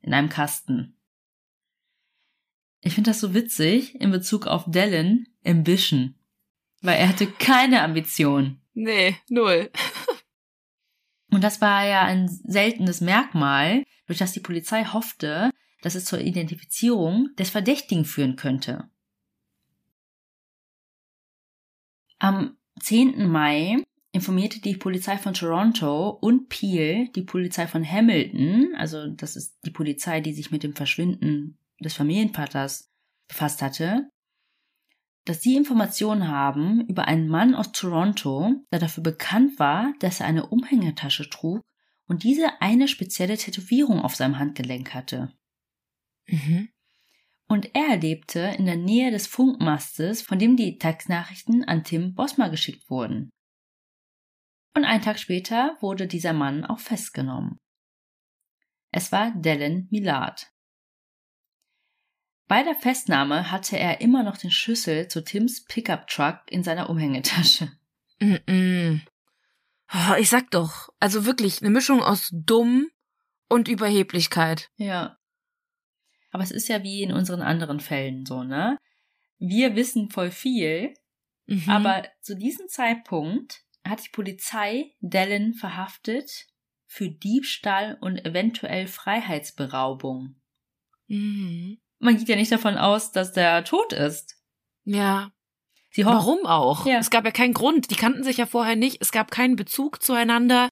S2: in einem Kasten. Ich finde das so witzig in Bezug auf Dellen Ambition, weil er hatte keine Ambition.
S1: Nee, null.
S2: und das war ja ein seltenes Merkmal, durch das die Polizei hoffte, dass es zur Identifizierung des Verdächtigen führen könnte. Am 10. Mai informierte die Polizei von Toronto und Peel die Polizei von Hamilton, also das ist die Polizei, die sich mit dem Verschwinden des Familienvaters befasst hatte, dass sie Informationen haben über einen Mann aus Toronto, der dafür bekannt war, dass er eine Umhängetasche trug und diese eine spezielle Tätowierung auf seinem Handgelenk hatte. Mhm und er lebte in der Nähe des Funkmastes, von dem die Textnachrichten an Tim Bosma geschickt wurden. Und einen Tag später wurde dieser Mann auch festgenommen. Es war Dellen Millard. Bei der Festnahme hatte er immer noch den Schlüssel zu Tims Pickup-Truck in seiner Umhängetasche. Mm
S1: -mm. ich sag doch, also wirklich eine Mischung aus dumm und Überheblichkeit.
S2: Ja. Aber es ist ja wie in unseren anderen Fällen so, ne? Wir wissen voll viel, mhm. aber zu diesem Zeitpunkt hat die Polizei Dellen verhaftet für Diebstahl und eventuell Freiheitsberaubung. Mhm. Man geht ja nicht davon aus, dass der tot ist.
S1: Ja. Sie Warum auch? Ja. Es gab ja keinen Grund. Die kannten sich ja vorher nicht. Es gab keinen Bezug zueinander.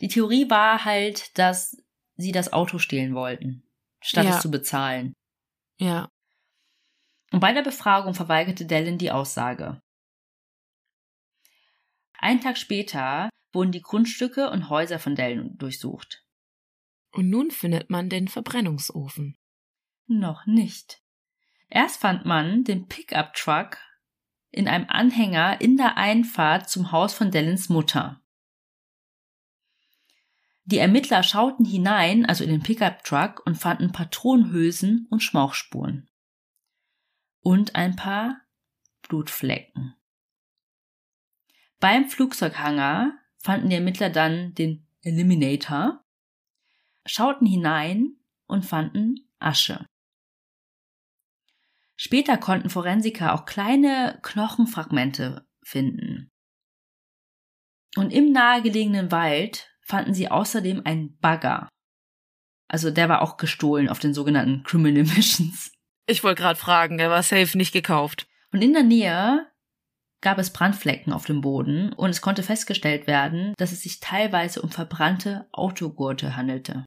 S2: Die Theorie war halt, dass sie das Auto stehlen wollten, statt
S1: Ja.
S2: es zu bezahlen.
S1: Ja.
S2: Und bei der Befragung verweigerte Dallin die Aussage. Einen Tag später wurden die Grundstücke und Häuser von Dallin durchsucht.
S1: Und nun findet man den Verbrennungsofen.
S2: Noch nicht. Erst fand man den Pickup-Truck in einem Anhänger in der Einfahrt zum Haus von Dallins Mutter. Die Ermittler schauten hinein, also in den Pickup-Truck, und fanden Patronenhülsen und Schmauchspuren. Und ein paar Blutflecken. Beim Flugzeughanger fanden die Ermittler dann den Eliminator, schauten hinein und fanden Asche. Später konnten Forensiker auch kleine Knochenfragmente finden. Und im nahegelegenen Wald fanden sie außerdem einen Bagger. Also der war auch gestohlen auf den sogenannten Criminal Missions.
S1: Ich wollte gerade fragen, er war safe nicht gekauft.
S2: Und in der Nähe gab es Brandflecken auf dem Boden und es konnte festgestellt werden, dass es sich teilweise um verbrannte Autogurte handelte.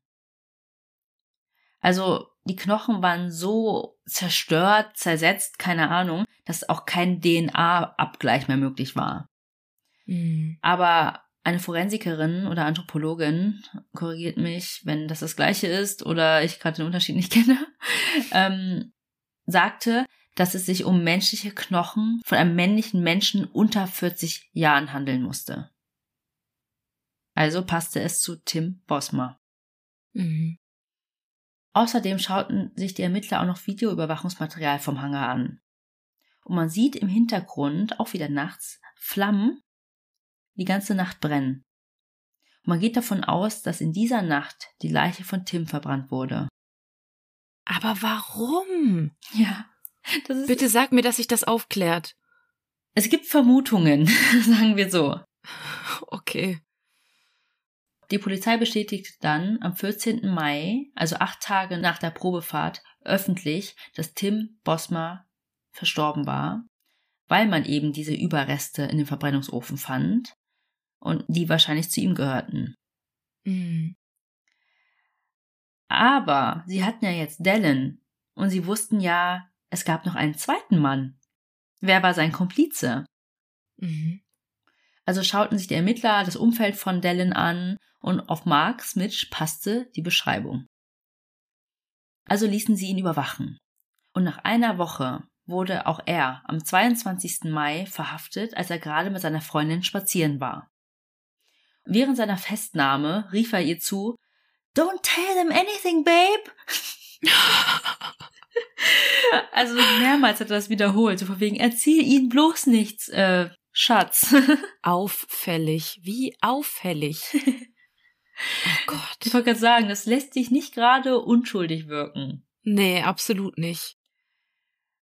S2: Also die Knochen waren so zerstört, zersetzt, keine Ahnung, dass auch kein DNA-Abgleich mehr möglich war.
S1: Hm.
S2: Aber eine Forensikerin oder Anthropologin korrigiert mich, wenn das das gleiche ist oder ich gerade den Unterschied nicht kenne, ähm, sagte, dass es sich um menschliche Knochen von einem männlichen Menschen unter 40 Jahren handeln musste. Also passte es zu Tim Bosma.
S1: Mhm.
S2: Außerdem schauten sich die Ermittler auch noch Videoüberwachungsmaterial vom Hangar an. Und man sieht im Hintergrund, auch wieder nachts, Flammen die ganze Nacht brennen. Und man geht davon aus, dass in dieser Nacht die Leiche von Tim verbrannt wurde.
S1: Aber warum?
S2: Ja. Das ist
S1: Bitte sag mir, dass sich das aufklärt.
S2: Es gibt Vermutungen, sagen wir so.
S1: Okay.
S2: Die Polizei bestätigte dann am 14. Mai, also acht Tage nach der Probefahrt, öffentlich, dass Tim Bosma verstorben war, weil man eben diese Überreste in dem Verbrennungsofen fand und die wahrscheinlich zu ihm gehörten.
S1: Mhm.
S2: Aber sie hatten ja jetzt Dallin und sie wussten ja, es gab noch einen zweiten Mann. Wer war sein Komplize?
S1: Mhm.
S2: Also schauten sich die Ermittler das Umfeld von Dallin an und auf Mark Smith passte die Beschreibung. Also ließen sie ihn überwachen. Und nach einer Woche wurde auch er am 22. Mai verhaftet, als er gerade mit seiner Freundin spazieren war. Während seiner Festnahme rief er ihr zu, Don't tell them anything, babe! Also mehrmals hat er das wiederholt, so von wegen, erzähl ihnen bloß nichts, äh, Schatz.
S1: Auffällig. Wie auffällig. Oh Gott.
S2: Ich wollte gerade sagen, das lässt sich nicht gerade unschuldig wirken.
S1: Nee, absolut nicht.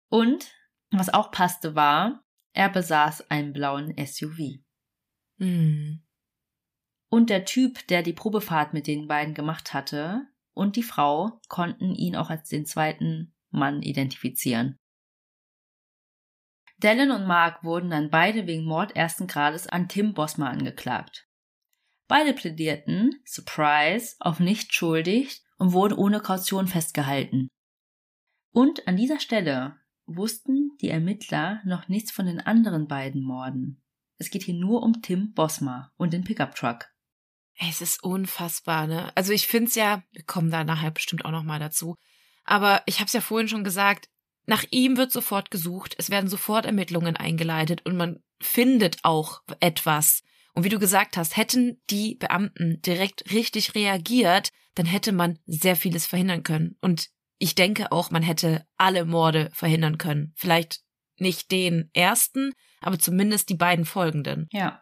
S2: Und, was auch passte, war, er besaß einen blauen SUV.
S1: Mhm.
S2: Und der Typ, der die Probefahrt mit den beiden gemacht hatte, und die Frau konnten ihn auch als den zweiten Mann identifizieren. Dallin und Mark wurden dann beide wegen Mord ersten Grades an Tim Bosma angeklagt. Beide plädierten, surprise, auf nicht schuldig und wurden ohne Kaution festgehalten. Und an dieser Stelle wussten die Ermittler noch nichts von den anderen beiden Morden. Es geht hier nur um Tim Bosma und den Pickup-Truck.
S1: Ey, Es ist unfassbar, ne? Also ich find's ja, wir kommen da nachher bestimmt auch noch mal dazu. Aber ich hab's ja vorhin schon gesagt, nach ihm wird sofort gesucht, es werden sofort Ermittlungen eingeleitet und man findet auch etwas. Und wie du gesagt hast, hätten die Beamten direkt richtig reagiert, dann hätte man sehr vieles verhindern können. Und ich denke auch, man hätte alle Morde verhindern können. Vielleicht nicht den ersten, aber zumindest die beiden folgenden.
S2: Ja.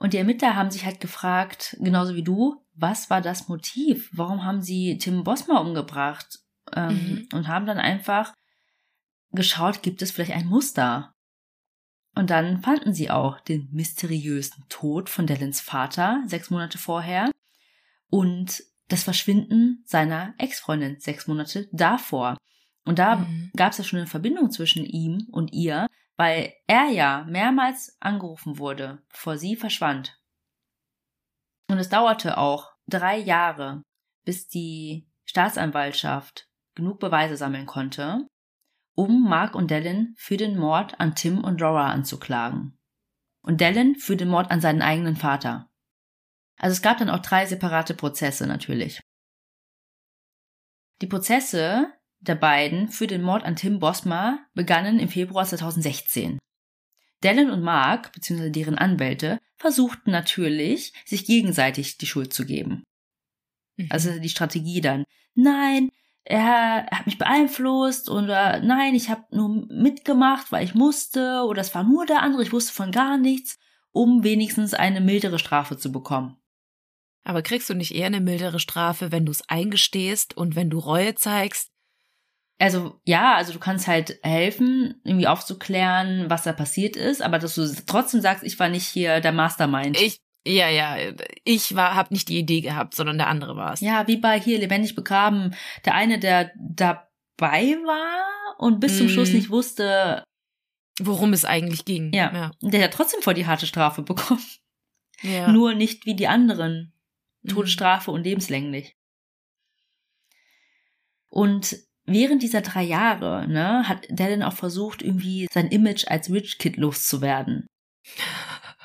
S2: Und die Ermittler haben sich halt gefragt, genauso wie du, was war das Motiv? Warum haben sie Tim Bosma umgebracht? Ähm,
S1: Mhm.
S2: Und haben dann einfach geschaut, gibt es vielleicht ein Muster? Und dann fanden sie auch den mysteriösen Tod von Dallins Vater sechs Monate vorher und das Verschwinden seiner Ex-Freundin sechs Monate davor. Und da
S1: Mhm.
S2: gab es ja schon eine Verbindung zwischen ihm und ihr, weil er ja mehrmals angerufen wurde, bevor sie verschwand. Und es dauerte auch drei Jahre, bis die Staatsanwaltschaft genug Beweise sammeln konnte, um Mark und Dallin für den Mord an Tim und Laura anzuklagen. Und Dallin für den Mord an seinen eigenen Vater. Also es gab dann auch drei separate Prozesse natürlich. Die Prozesse der beiden für den Mord an Tim Bosma begannen im Februar 2016. Dallin und Mark, beziehungsweise deren Anwälte, versuchten natürlich, sich gegenseitig die Schuld zu geben. Mhm. Also die Strategie dann, nein, er, er hat mich beeinflusst oder nein, ich habe nur mitgemacht, weil ich musste oder es war nur der andere, ich wusste von gar nichts, um wenigstens eine mildere Strafe zu bekommen.
S1: Aber kriegst du nicht eher eine mildere Strafe, wenn du es eingestehst und wenn du Reue zeigst?
S2: Also ja, also du kannst halt helfen, irgendwie aufzuklären, was da passiert ist, aber dass du trotzdem sagst, ich war nicht hier der Mastermind.
S1: Ich, ja, ja, ich war, hab nicht die Idee gehabt, sondern der andere war es.
S2: Ja, wie bei hier lebendig begraben, der eine, der dabei war und bis zum mm. Schluss nicht wusste,
S1: worum es eigentlich ging.
S2: Ja, ja. der hat trotzdem vor die harte Strafe bekommen. Ja. Nur nicht wie die anderen. Todesstrafe mhm. und lebenslänglich. Und während dieser drei Jahre, ne, hat Dylan auch versucht, irgendwie sein Image als Rich Kid loszuwerden.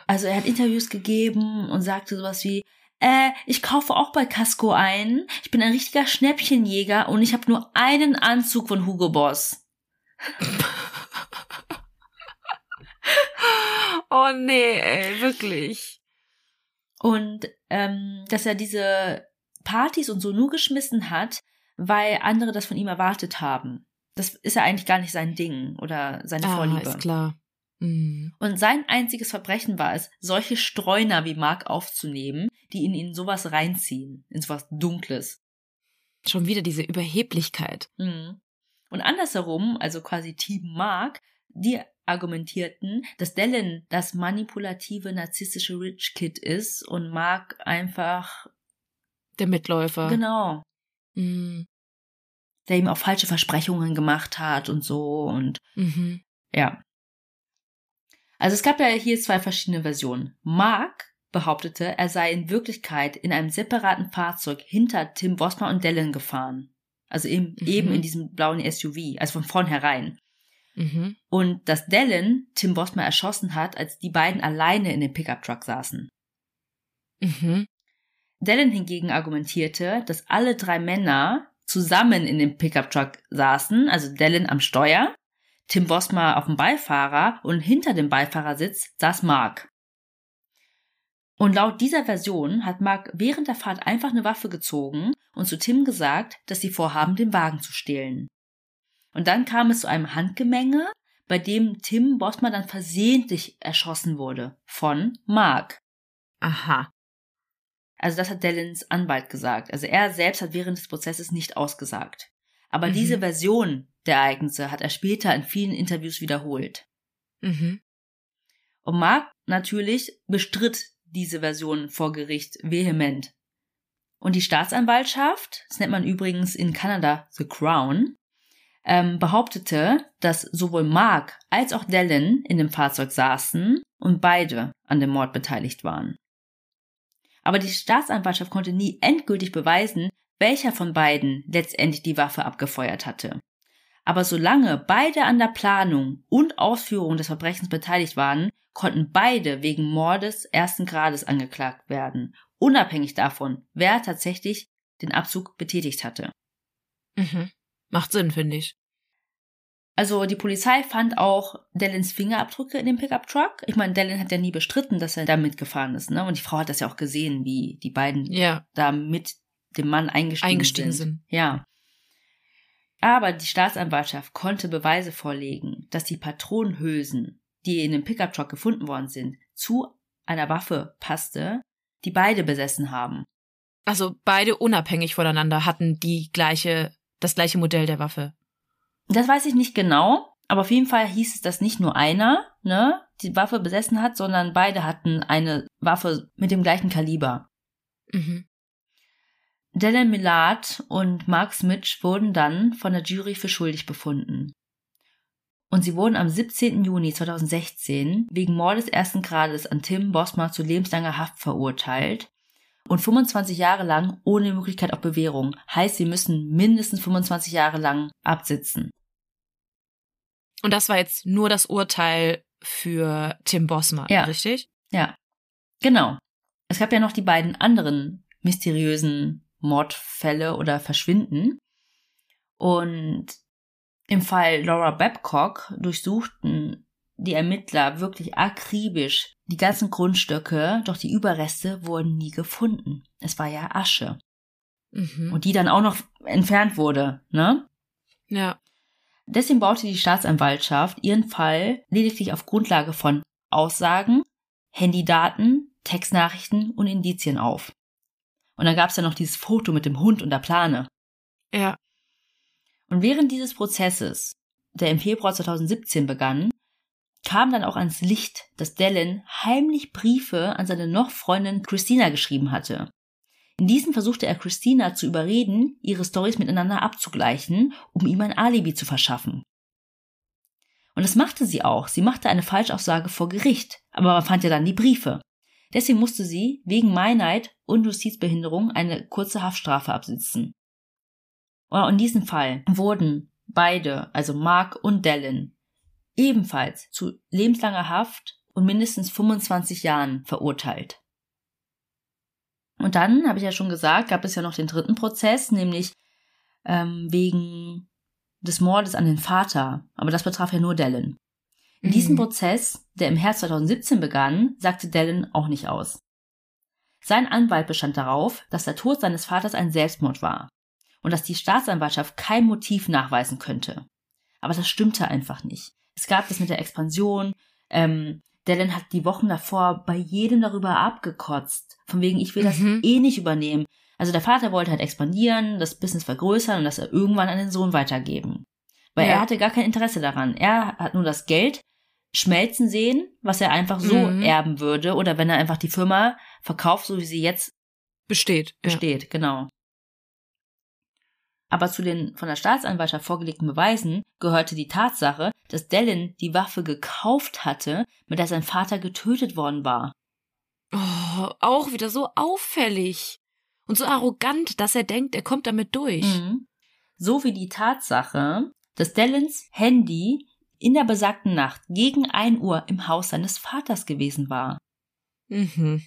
S2: Also er hat Interviews gegeben und sagte sowas wie, äh, ich kaufe auch bei Casco ein. Ich bin ein richtiger Schnäppchenjäger und ich habe nur einen Anzug von Hugo Boss.
S1: oh nee, ey, wirklich.
S2: Und ähm, dass er diese Partys und so nur geschmissen hat, weil andere das von ihm erwartet haben. Das ist ja eigentlich gar nicht sein Ding oder seine ah, Vorliebe.
S1: ist klar. Mhm.
S2: Und sein einziges Verbrechen war es, solche Streuner wie Mark aufzunehmen, die ihn in sowas reinziehen, in sowas Dunkles.
S1: Schon wieder diese Überheblichkeit.
S2: Mhm. Und andersherum, also quasi Team Mark, die argumentierten, dass Dellen das manipulative, narzisstische Rich Kid ist und Mark einfach
S1: der Mitläufer.
S2: Genau. Mhm. Der ihm auch falsche Versprechungen gemacht hat und so und mhm. ja. Also es gab ja hier zwei verschiedene Versionen. Mark behauptete, er sei in Wirklichkeit in einem separaten Fahrzeug hinter Tim Bosma und Dellen gefahren. Also eben, mhm. eben in diesem blauen SUV, also von vornherein. Mhm. Und dass Dallin Tim Bosma erschossen hat, als die beiden alleine in dem Pickup-Truck saßen. Mhm. Dallin hingegen argumentierte, dass alle drei Männer zusammen in dem Pickup-Truck saßen, also Dallin am Steuer, Tim Bosma auf dem Beifahrer und hinter dem Beifahrersitz saß Mark. Und laut dieser Version hat Mark während der Fahrt einfach eine Waffe gezogen und zu Tim gesagt, dass sie vorhaben, den Wagen zu stehlen. Und dann kam es zu einem Handgemenge, bei dem Tim Bosman dann versehentlich erschossen wurde von Mark.
S1: Aha.
S2: Also das hat Dellins Anwalt gesagt. Also er selbst hat während des Prozesses nicht ausgesagt. Aber mhm. diese Version der Ereignisse hat er später in vielen Interviews wiederholt. Mhm. Und Mark natürlich bestritt diese Version vor Gericht vehement. Und die Staatsanwaltschaft, das nennt man übrigens in Kanada The Crown, ähm, behauptete, dass sowohl Mark als auch Dellen in dem Fahrzeug saßen und beide an dem Mord beteiligt waren. Aber die Staatsanwaltschaft konnte nie endgültig beweisen, welcher von beiden letztendlich die Waffe abgefeuert hatte. Aber solange beide an der Planung und Ausführung des Verbrechens beteiligt waren, konnten beide wegen Mordes ersten Grades angeklagt werden, unabhängig davon, wer tatsächlich den Abzug betätigt hatte.
S1: Mhm. Macht Sinn, finde ich.
S2: Also die Polizei fand auch Dellins Fingerabdrücke in dem Pickup-Truck. Ich meine, Dellin hat ja nie bestritten, dass er da mitgefahren ist, ne? Und die Frau hat das ja auch gesehen, wie die beiden
S1: ja.
S2: da mit dem Mann eingestiegen,
S1: eingestiegen sind. sind.
S2: Ja. Aber die Staatsanwaltschaft konnte Beweise vorlegen, dass die Patronenhülsen, die in dem Pickup-Truck gefunden worden sind, zu einer Waffe passte, die beide besessen haben.
S1: Also beide unabhängig voneinander hatten die gleiche das gleiche Modell der Waffe?
S2: Das weiß ich nicht genau, aber auf jeden Fall hieß es, dass nicht nur einer, ne, die Waffe besessen hat, sondern beide hatten eine Waffe mit dem gleichen Kaliber. Mhm. Dylan Millard und Mark Smith wurden dann von der Jury für schuldig befunden. Und sie wurden am 17. Juni 2016 wegen Mordes ersten Grades an Tim Bosma zu lebenslanger Haft verurteilt und 25 Jahre lang ohne Möglichkeit auf Bewährung. Heißt, sie müssen mindestens 25 Jahre lang absitzen.
S1: Und das war jetzt nur das Urteil für Tim Bosma, ja. richtig?
S2: Ja, genau. Es gab ja noch die beiden anderen mysteriösen Mordfälle oder Verschwinden. Und im Fall Laura Babcock durchsuchten die Ermittler wirklich akribisch die ganzen Grundstücke, doch die Überreste wurden nie gefunden. Es war ja Asche. Mhm. Und die dann auch noch entfernt wurde, ne?
S1: Ja.
S2: Deswegen baute die Staatsanwaltschaft ihren Fall lediglich auf Grundlage von Aussagen, Handydaten, Textnachrichten und Indizien auf. Und dann gab es ja noch dieses Foto mit dem Hund und der Plane.
S1: Ja.
S2: Und während dieses Prozesses, der im Februar 2017 begann, kam dann auch ans Licht, dass Dallin heimlich Briefe an seine noch Freundin Christina geschrieben hatte. In diesen versuchte er Christina zu überreden, ihre Stories miteinander abzugleichen, um ihm ein Alibi zu verschaffen. Und das machte sie auch. Sie machte eine Falschaussage vor Gericht, aber man fand ja dann die Briefe. Deswegen musste sie wegen Meinheit und Justizbehinderung eine kurze Haftstrafe absitzen. Und in diesem Fall wurden beide, also Mark und Dallin, ebenfalls zu lebenslanger Haft und mindestens 25 Jahren verurteilt. Und dann, habe ich ja schon gesagt, gab es ja noch den dritten Prozess, nämlich ähm, wegen des Mordes an den Vater. Aber das betraf ja nur Dallin. In mhm. diesem Prozess, der im Herbst 2017 begann, sagte Dallin auch nicht aus. Sein Anwalt bestand darauf, dass der Tod seines Vaters ein Selbstmord war und dass die Staatsanwaltschaft kein Motiv nachweisen könnte. Aber das stimmte einfach nicht. Es gab das mit der Expansion. Ähm, Dylan hat die Wochen davor bei jedem darüber abgekotzt. Von wegen, ich will das mhm. eh nicht übernehmen. Also der Vater wollte halt expandieren, das Business vergrößern und das irgendwann an den Sohn weitergeben. Weil ja. er hatte gar kein Interesse daran. Er hat nur das Geld schmelzen sehen, was er einfach so mhm. erben würde. Oder wenn er einfach die Firma verkauft, so wie sie jetzt
S1: besteht.
S2: Besteht, ja. genau. Aber zu den von der Staatsanwaltschaft vorgelegten Beweisen gehörte die Tatsache, dass Dallin die Waffe gekauft hatte, mit der sein Vater getötet worden war.
S1: Oh, auch wieder so auffällig. Und so arrogant, dass er denkt, er kommt damit durch. Mhm.
S2: So wie die Tatsache, dass Dallins Handy in der besagten Nacht gegen ein Uhr im Haus seines Vaters gewesen war.
S1: Mhm.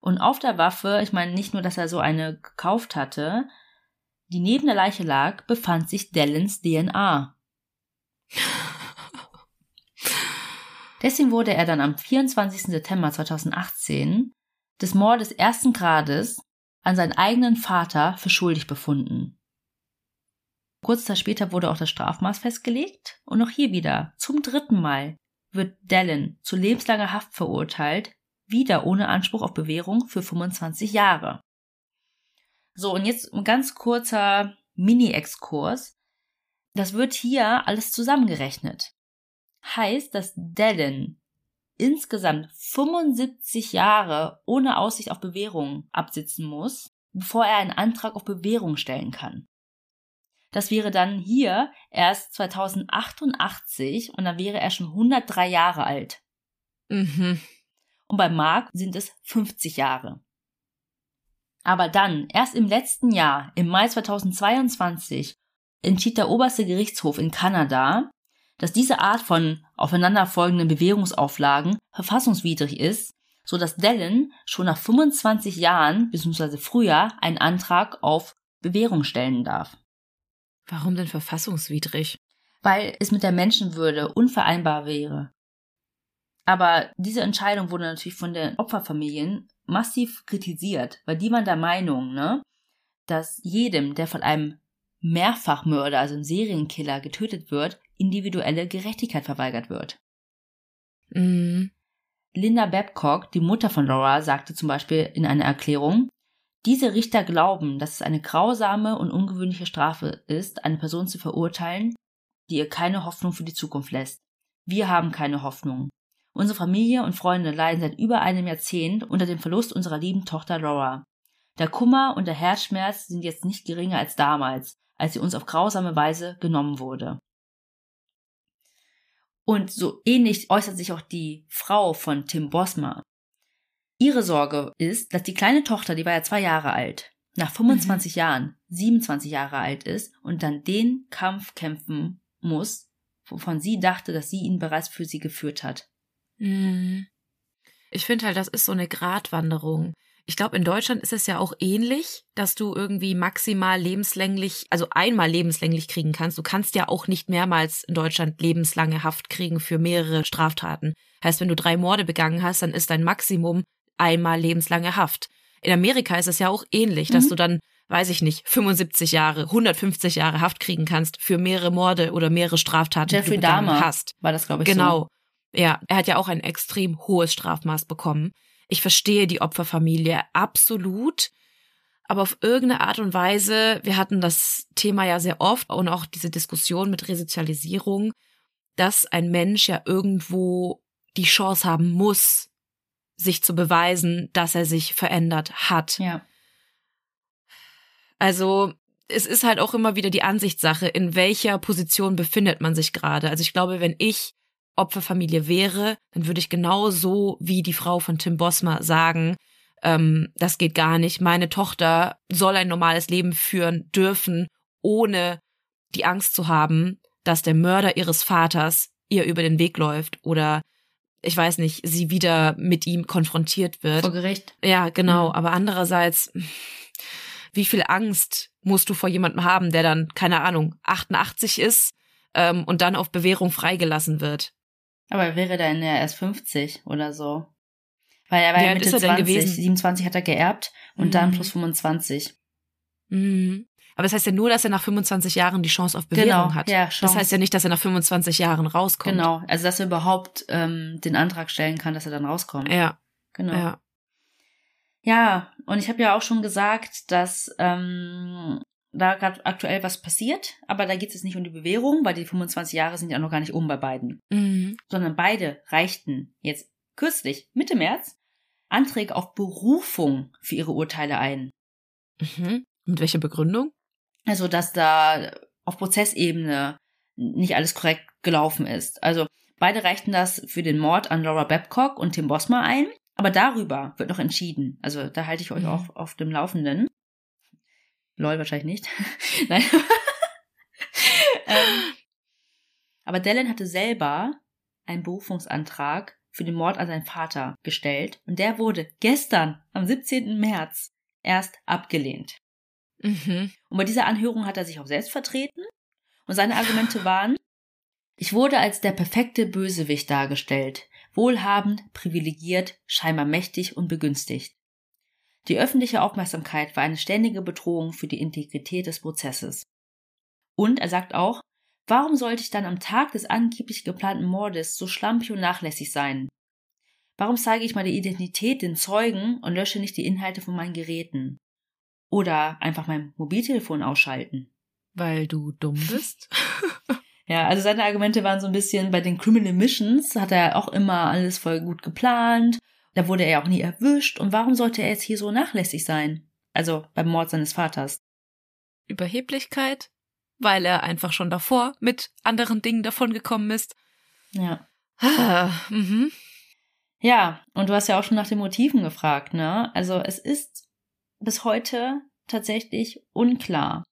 S2: Und auf der Waffe, ich meine nicht nur, dass er so eine gekauft hatte, die neben der Leiche lag, befand sich Dallins DNA. Deswegen wurde er dann am 24. September 2018 des Mordes ersten Grades an seinen eigenen Vater für schuldig befunden. Kurz Zeit später wurde auch das Strafmaß festgelegt und auch hier wieder zum dritten Mal wird Dallin zu lebenslanger Haft verurteilt, wieder ohne Anspruch auf Bewährung für 25 Jahre. So, und jetzt ein ganz kurzer Mini-Exkurs. Das wird hier alles zusammengerechnet. Heißt, dass Dallin insgesamt 75 Jahre ohne Aussicht auf Bewährung absitzen muss, bevor er einen Antrag auf Bewährung stellen kann. Das wäre dann hier erst 2088 und dann wäre er schon 103 Jahre alt.
S1: Mhm.
S2: Und bei Mark sind es 50 Jahre. Aber dann, erst im letzten Jahr, im Mai 2022, entschied der oberste Gerichtshof in Kanada, dass diese Art von aufeinanderfolgenden Bewährungsauflagen verfassungswidrig ist, so dass Dallin schon nach 25 Jahren bzw. früher einen Antrag auf Bewährung stellen darf.
S1: Warum denn verfassungswidrig?
S2: Weil es mit der Menschenwürde unvereinbar wäre. Aber diese Entscheidung wurde natürlich von den Opferfamilien massiv kritisiert, weil die waren der Meinung, ne, dass jedem, der von einem Mehrfachmörder, also einem Serienkiller, getötet wird, individuelle Gerechtigkeit verweigert wird.
S1: Mhm.
S2: Linda Babcock, die Mutter von Laura, sagte zum Beispiel in einer Erklärung, diese Richter glauben, dass es eine grausame und ungewöhnliche Strafe ist, eine Person zu verurteilen, die ihr keine Hoffnung für die Zukunft lässt. Wir haben keine Hoffnung. Unsere Familie und Freunde leiden seit über einem Jahrzehnt unter dem Verlust unserer lieben Tochter Laura. Der Kummer und der Herzschmerz sind jetzt nicht geringer als damals, als sie uns auf grausame Weise genommen wurde. Und so ähnlich äußert sich auch die Frau von Tim Bosma. Ihre Sorge ist, dass die kleine Tochter, die war ja zwei Jahre alt, nach 25 mhm. Jahren 27 Jahre alt ist und dann den Kampf kämpfen muss, wovon sie dachte, dass sie ihn bereits für sie geführt hat.
S1: Mhm. Ich finde halt, das ist so eine Gratwanderung. Ich glaube, in Deutschland ist es ja auch ähnlich, dass du irgendwie maximal lebenslänglich, also einmal lebenslänglich kriegen kannst. Du kannst ja auch nicht mehrmals in Deutschland lebenslange Haft kriegen für mehrere Straftaten. Heißt, wenn du drei Morde begangen hast, dann ist dein Maximum einmal lebenslange Haft. In Amerika ist es ja auch ähnlich, mhm. dass du dann, weiß ich nicht, 75 Jahre, 150 Jahre Haft kriegen kannst für mehrere Morde oder mehrere Straftaten,
S2: Jeffrey
S1: die du begangen
S2: Dahmer
S1: hast.
S2: War das, glaube ich,
S1: genau.
S2: so.
S1: Ja, er hat ja auch ein extrem hohes Strafmaß bekommen. Ich verstehe die Opferfamilie absolut. Aber auf irgendeine Art und Weise, wir hatten das Thema ja sehr oft und auch diese Diskussion mit Resozialisierung, dass ein Mensch ja irgendwo die Chance haben muss, sich zu beweisen, dass er sich verändert hat.
S2: Ja.
S1: Also es ist halt auch immer wieder die Ansichtssache, in welcher Position befindet man sich gerade. Also ich glaube, wenn ich Opferfamilie wäre, dann würde ich genauso wie die Frau von Tim Bosma sagen, ähm, das geht gar nicht. Meine Tochter soll ein normales Leben führen dürfen, ohne die Angst zu haben, dass der Mörder ihres Vaters ihr über den Weg läuft oder ich weiß nicht, sie wieder mit ihm konfrontiert wird.
S2: Vor Gericht.
S1: Ja, genau. Mhm. Aber andererseits, wie viel Angst musst du vor jemandem haben, der dann, keine Ahnung, 88 ist ähm, und dann auf Bewährung freigelassen wird?
S2: Aber er wäre dann ja erst 50 oder so. Weil er war ja Mitte
S1: ist er denn
S2: 20,
S1: gewesen?
S2: 27 hat er geerbt und
S1: Mhm.
S2: dann plus 25.
S1: Mhm. Aber das heißt ja nur, dass er nach 25 Jahren die Chance auf Bewährung
S2: Genau,
S1: hat.
S2: ja,
S1: Das
S2: Chance.
S1: heißt ja nicht, dass er nach 25 Jahren rauskommt.
S2: Genau, also dass er überhaupt ähm, den Antrag stellen kann, dass er dann rauskommt.
S1: Ja,
S2: Genau.
S1: ja.
S2: Ja, und ich habe ja auch schon gesagt, dass ähm, da gerade aktuell was passiert, aber da geht es jetzt nicht um die Bewährung, weil die 25 Jahre sind ja noch gar nicht um bei beiden,
S1: Mhm.
S2: sondern beide reichten jetzt kürzlich, Mitte März, Anträge auf Berufung für ihre Urteile ein.
S1: Mhm. Mit welcher Begründung?
S2: Also, dass da auf Prozessebene nicht alles korrekt gelaufen ist. Also, beide reichten das für den Mord an Laura Babcock und Tim Bosma ein, aber darüber wird noch entschieden. Also, da halte ich euch
S1: Mhm.
S2: auch auf dem Laufenden. Lol, wahrscheinlich nicht. Nein. ähm, aber Dallin hatte selber einen Berufungsantrag für den Mord an seinen Vater gestellt und der wurde gestern, am 17. März, erst abgelehnt.
S1: Mhm.
S2: Und bei dieser Anhörung hat er sich auch selbst vertreten und seine Argumente waren, ich wurde als der perfekte Bösewicht dargestellt, wohlhabend, privilegiert, scheinbar mächtig und begünstigt. Die öffentliche Aufmerksamkeit war eine ständige Bedrohung für die Integrität des Prozesses. Und er sagt auch, warum sollte ich dann am Tag des angeblich geplanten Mordes so schlampig und nachlässig sein? Warum zeige ich meine Identität den Zeugen und lösche nicht die Inhalte von meinen Geräten? Oder einfach mein Mobiltelefon ausschalten?
S1: Weil du dumm bist?
S2: Ja, also seine Argumente waren so ein bisschen bei den Criminal Missions, hat er auch immer alles voll gut geplant. Da wurde er ja auch nie erwischt. Und warum sollte er jetzt hier so nachlässig sein? Also beim Mord seines Vaters.
S1: Überheblichkeit? Weil er einfach schon davor mit anderen Dingen davongekommen ist.
S2: Ja.
S1: Ah, mhm.
S2: Ja, und du hast ja auch schon nach den Motiven gefragt, ne? Also es ist bis heute tatsächlich unklar.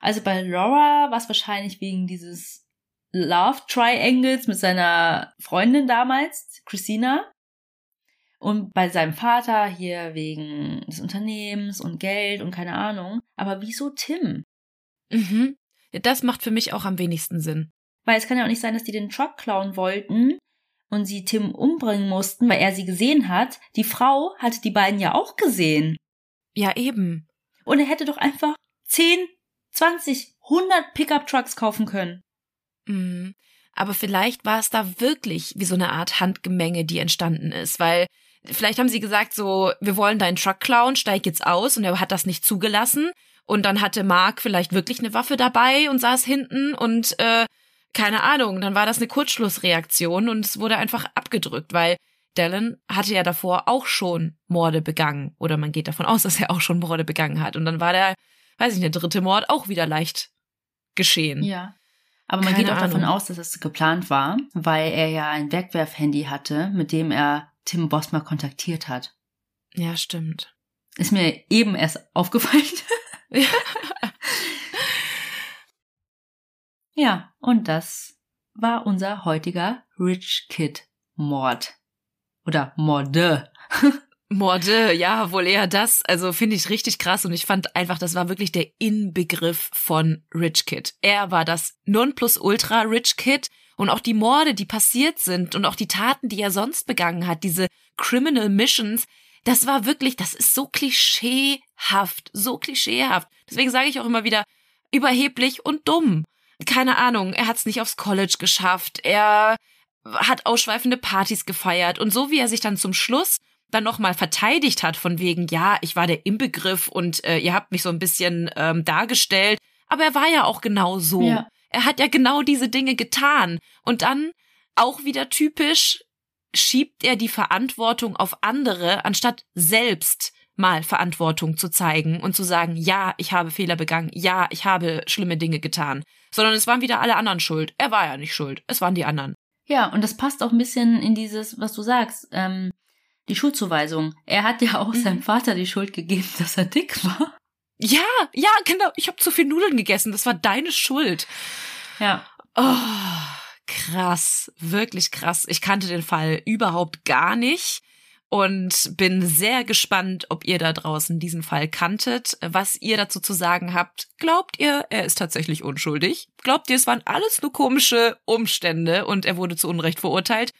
S2: Also bei Laura war es wahrscheinlich wegen dieses Love Triangles mit seiner Freundin damals, Christina. Und bei seinem Vater hier wegen des Unternehmens und Geld und keine Ahnung. Aber wieso Tim?
S1: Mhm. Das macht für mich auch am wenigsten Sinn.
S2: Weil es kann ja auch nicht sein, dass die den Truck klauen wollten und sie Tim umbringen mussten, weil er sie gesehen hat. Die Frau hatte die beiden ja auch gesehen.
S1: Ja, eben.
S2: Und er hätte doch einfach 10, 20, 100 Pickup-Trucks kaufen können.
S1: Mhm. Aber vielleicht war es da wirklich wie so eine Art Handgemenge, die entstanden ist, weil vielleicht haben sie gesagt so, wir wollen deinen Truck klauen, steig jetzt aus und er hat das nicht zugelassen und dann hatte Mark vielleicht wirklich eine Waffe dabei und saß hinten und äh, keine Ahnung, dann war das eine Kurzschlussreaktion und es wurde einfach abgedrückt, weil Dallin hatte ja davor auch schon Morde begangen oder man geht davon aus, dass er auch schon Morde begangen hat und dann war der, weiß ich nicht, der dritte Mord auch wieder leicht geschehen.
S2: Ja. Aber man
S1: Keine
S2: geht auch davon
S1: Ahnung.
S2: aus, dass es geplant war, weil er ja ein Wegwerfhandy hatte, mit dem er Tim Bosma kontaktiert hat.
S1: Ja, stimmt.
S2: Ist mir eben erst aufgefallen. Ja. ja, und das war unser heutiger Rich Kid Mord. Oder Morde.
S1: Morde, ja, wohl eher das. Also finde ich richtig krass und ich fand einfach, das war wirklich der Inbegriff von Rich Kid. Er war das Nonplusultra Rich Kid und auch die Morde, die passiert sind und auch die Taten, die er sonst begangen hat, diese Criminal Missions, das war wirklich, das ist so klischeehaft, so klischeehaft. Deswegen sage ich auch immer wieder, überheblich und dumm. Keine Ahnung, er hat es nicht aufs College geschafft, er hat ausschweifende Partys gefeiert und so wie er sich dann zum Schluss dann nochmal verteidigt hat von wegen, ja, ich war der Inbegriff und äh, ihr habt mich so ein bisschen ähm, dargestellt, aber er war ja auch genau so. Ja. Er hat ja genau diese Dinge getan und dann auch wieder typisch schiebt er die Verantwortung auf andere, anstatt selbst mal Verantwortung zu zeigen und zu sagen, ja, ich habe Fehler begangen, ja, ich habe schlimme Dinge getan, sondern es waren wieder alle anderen schuld. Er war ja nicht schuld, es waren die anderen.
S2: Ja, und das passt auch ein bisschen in dieses, was du sagst, ähm, die Schuldzuweisung. Er hat ja auch mhm. seinem Vater die Schuld gegeben, dass er dick war.
S1: Ja, ja, genau. Ich habe zu viel Nudeln gegessen. Das war deine Schuld.
S2: Ja.
S1: Oh, krass, wirklich krass. Ich kannte den Fall überhaupt gar nicht und bin sehr gespannt, ob ihr da draußen diesen Fall kanntet, was ihr dazu zu sagen habt. Glaubt ihr, er ist tatsächlich unschuldig? Glaubt ihr, es waren alles nur komische Umstände und er wurde zu Unrecht verurteilt?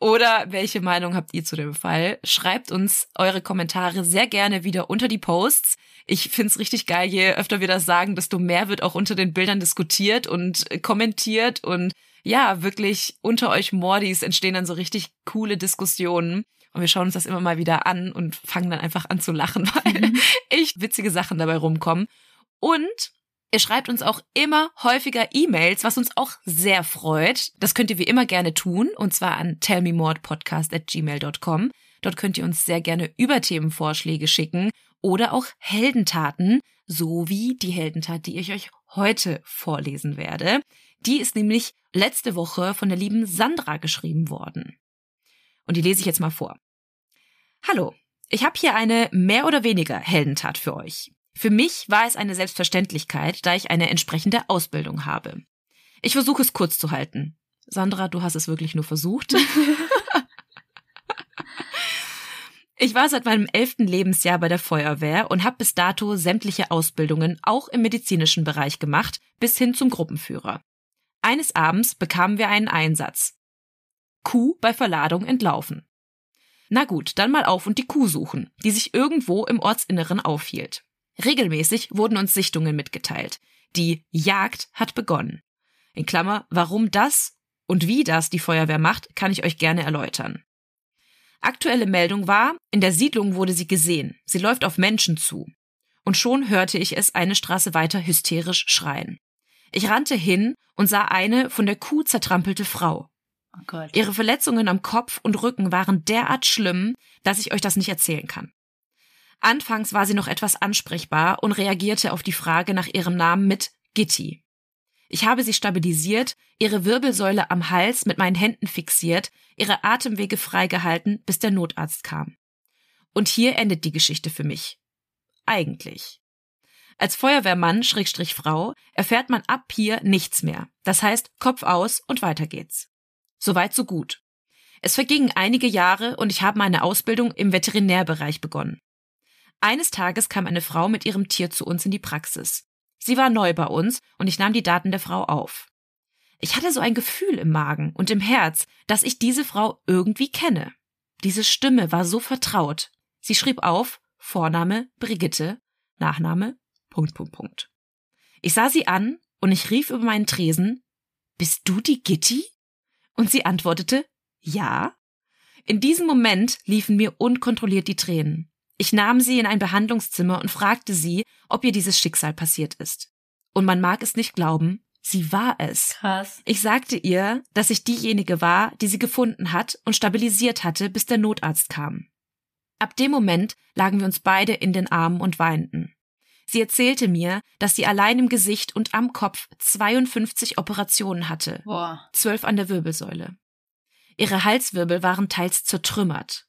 S1: Oder welche Meinung habt ihr zu dem Fall? Schreibt uns eure Kommentare sehr gerne wieder unter die Posts. Ich find's richtig geil, je öfter wir das sagen, desto mehr wird auch unter den Bildern diskutiert und kommentiert und ja, wirklich unter euch Mordis entstehen dann so richtig coole Diskussionen. Und wir schauen uns das immer mal wieder an und fangen dann einfach an zu lachen, weil mhm. echt witzige Sachen dabei rumkommen. Und Ihr schreibt uns auch immer häufiger E-Mails, was uns auch sehr freut. Das könnt ihr wie immer gerne tun, und zwar an tellmemordpodcast.gmail.com. Dort könnt ihr uns sehr gerne Überthemenvorschläge schicken oder auch Heldentaten, so wie die Heldentat, die ich euch heute vorlesen werde. Die ist nämlich letzte Woche von der lieben Sandra geschrieben worden. Und die lese ich jetzt mal vor. Hallo, ich habe hier eine mehr oder weniger Heldentat für euch. Für mich war es eine Selbstverständlichkeit, da ich eine entsprechende Ausbildung habe. Ich versuche es kurz zu halten. Sandra, du hast es wirklich nur versucht. Ich war seit meinem elften Lebensjahr bei der Feuerwehr und habe bis dato sämtliche Ausbildungen auch im medizinischen Bereich gemacht, bis hin zum Gruppenführer. Eines Abends bekamen wir einen Einsatz. Kuh bei Verladung entlaufen. Na gut, dann mal auf und die Kuh suchen, die sich irgendwo im Ortsinneren aufhielt. Regelmäßig wurden uns Sichtungen mitgeteilt. Die Jagd hat begonnen. In Klammer, warum das und wie das die Feuerwehr macht, kann ich euch gerne erläutern. Aktuelle Meldung war, in der Siedlung wurde sie gesehen. Sie läuft auf Menschen zu. Und schon hörte ich es eine Straße weiter hysterisch schreien. Ich rannte hin und sah eine von der Kuh zertrampelte Frau. Oh Ihre Verletzungen am Kopf und Rücken waren derart schlimm, dass ich euch das nicht erzählen kann. Anfangs war sie noch etwas ansprechbar und reagierte auf die Frage nach ihrem Namen mit Gitti. Ich habe sie stabilisiert, ihre Wirbelsäule am Hals mit meinen Händen fixiert, ihre Atemwege freigehalten, bis der Notarzt kam. Und hier endet die Geschichte für mich. Eigentlich. Als Feuerwehrmann, Schrägstrich Frau, erfährt man ab hier nichts mehr. Das heißt, Kopf aus und weiter geht's. Soweit so gut. Es vergingen einige Jahre und ich habe meine Ausbildung im Veterinärbereich begonnen. Eines Tages kam eine Frau mit ihrem Tier zu uns in die Praxis. Sie war neu bei uns und ich nahm die Daten der Frau auf. Ich hatte so ein Gefühl im Magen und im Herz, dass ich diese Frau irgendwie kenne. Diese Stimme war so vertraut. Sie schrieb auf Vorname Brigitte, Nachname Punkt Punkt Punkt. Ich sah sie an und ich rief über meinen Tresen Bist du die Gitti? Und sie antwortete Ja. In diesem Moment liefen mir unkontrolliert die Tränen. Ich nahm sie in ein Behandlungszimmer und fragte sie, ob ihr dieses Schicksal passiert ist. Und man mag es nicht glauben, sie war es.
S2: Krass.
S1: Ich sagte ihr, dass ich diejenige war, die sie gefunden hat und stabilisiert hatte, bis der Notarzt kam. Ab dem Moment lagen wir uns beide in den Armen und weinten. Sie erzählte mir, dass sie allein im Gesicht und am Kopf 52 Operationen hatte. Zwölf an der Wirbelsäule. Ihre Halswirbel waren teils zertrümmert.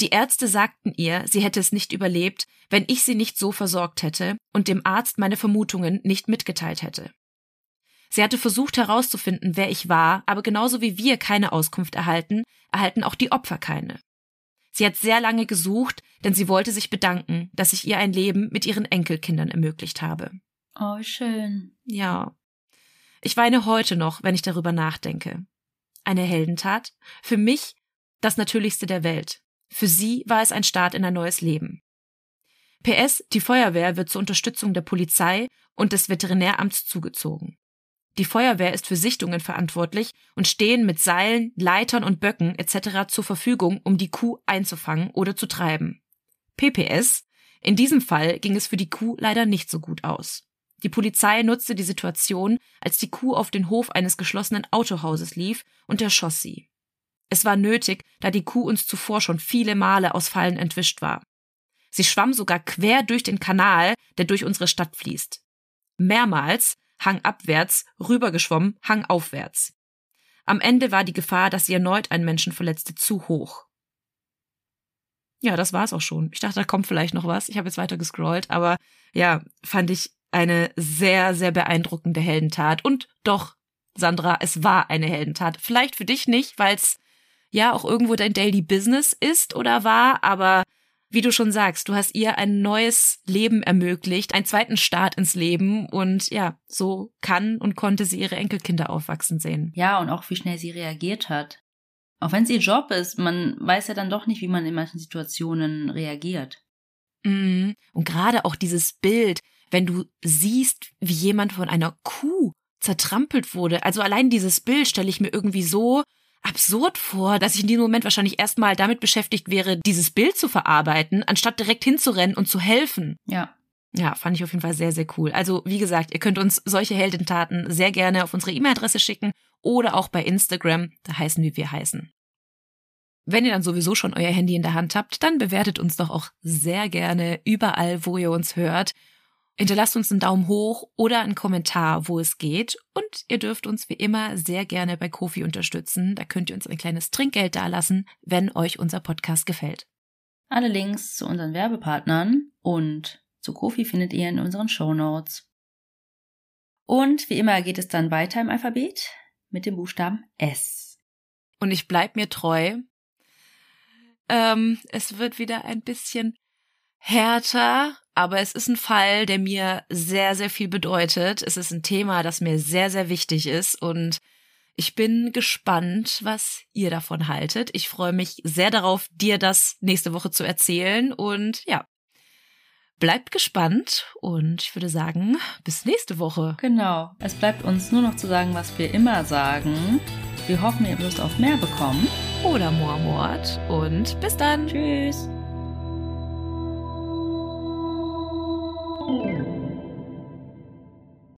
S1: Die Ärzte sagten ihr, sie hätte es nicht überlebt, wenn ich sie nicht so versorgt hätte und dem Arzt meine Vermutungen nicht mitgeteilt hätte. Sie hatte versucht herauszufinden, wer ich war, aber genauso wie wir keine Auskunft erhalten, erhalten auch die Opfer keine. Sie hat sehr lange gesucht, denn sie wollte sich bedanken, dass ich ihr ein Leben mit ihren Enkelkindern ermöglicht habe.
S2: Oh, schön.
S1: Ja. Ich weine heute noch, wenn ich darüber nachdenke. Eine Heldentat? Für mich das Natürlichste der Welt. Für sie war es ein Start in ein neues Leben. PS, die Feuerwehr wird zur Unterstützung der Polizei und des Veterinäramts zugezogen. Die Feuerwehr ist für Sichtungen verantwortlich und stehen mit Seilen, Leitern und Böcken etc. zur Verfügung, um die Kuh einzufangen oder zu treiben. PPS, in diesem Fall ging es für die Kuh leider nicht so gut aus. Die Polizei nutzte die Situation, als die Kuh auf den Hof eines geschlossenen Autohauses lief und erschoss sie. Es war nötig, da die Kuh uns zuvor schon viele Male aus Fallen entwischt war. Sie schwamm sogar quer durch den Kanal, der durch unsere Stadt fließt. Mehrmals, hangabwärts, rübergeschwommen, hangaufwärts. Am Ende war die Gefahr, dass sie erneut einen Menschen verletzte, zu hoch. Ja, das war's auch schon. Ich dachte, da kommt vielleicht noch was. Ich habe jetzt weiter gescrollt, aber ja, fand ich eine sehr, sehr beeindruckende Heldentat. Und doch, Sandra, es war eine Heldentat. Vielleicht für dich nicht, weil es ja auch irgendwo dein Daily Business ist oder war, aber wie du schon sagst, du hast ihr ein neues Leben ermöglicht, einen zweiten Start ins Leben und ja, so kann und konnte sie ihre Enkelkinder aufwachsen sehen.
S2: Ja, und auch wie schnell sie reagiert hat. Auch wenn es ihr Job ist, man weiß ja dann doch nicht, wie man in manchen Situationen reagiert.
S1: Mhm. Und gerade auch dieses Bild, wenn du siehst, wie jemand von einer Kuh zertrampelt wurde. Also allein dieses Bild stelle ich mir irgendwie so absurd vor, dass ich in diesem Moment wahrscheinlich erstmal damit beschäftigt wäre, dieses Bild zu verarbeiten, anstatt direkt hinzurennen und zu helfen.
S2: Ja.
S1: Ja, fand ich auf jeden Fall sehr, sehr cool. Also, wie gesagt, ihr könnt uns solche Heldentaten sehr gerne auf unsere E-Mail-Adresse schicken oder auch bei Instagram, da heißen wie wir heißen. Wenn ihr dann sowieso schon euer Handy in der Hand habt, dann bewertet uns doch auch sehr gerne überall, wo ihr uns hört Hinterlasst uns einen Daumen hoch oder einen Kommentar, wo es geht. Und ihr dürft uns wie immer sehr gerne bei Kofi unterstützen. Da könnt ihr uns ein kleines Trinkgeld dalassen, wenn euch unser Podcast gefällt.
S2: Alle Links zu unseren Werbepartnern und zu Kofi findet ihr in unseren Show Notes. Und wie immer geht es dann weiter im Alphabet mit dem Buchstaben S.
S1: Und ich bleib mir treu. Ähm, es wird wieder ein bisschen härter, aber es ist ein Fall, der mir sehr, sehr viel bedeutet. Es ist ein Thema, das mir sehr, sehr wichtig ist und ich bin gespannt, was ihr davon haltet. Ich freue mich sehr darauf, dir das nächste Woche zu erzählen und ja, bleibt gespannt und ich würde sagen, bis nächste Woche.
S2: Genau. Es bleibt uns nur noch zu sagen, was wir immer sagen. Wir hoffen, ihr habt Lust auf mehr bekommen.
S1: Oder Moormord und bis dann.
S2: Tschüss.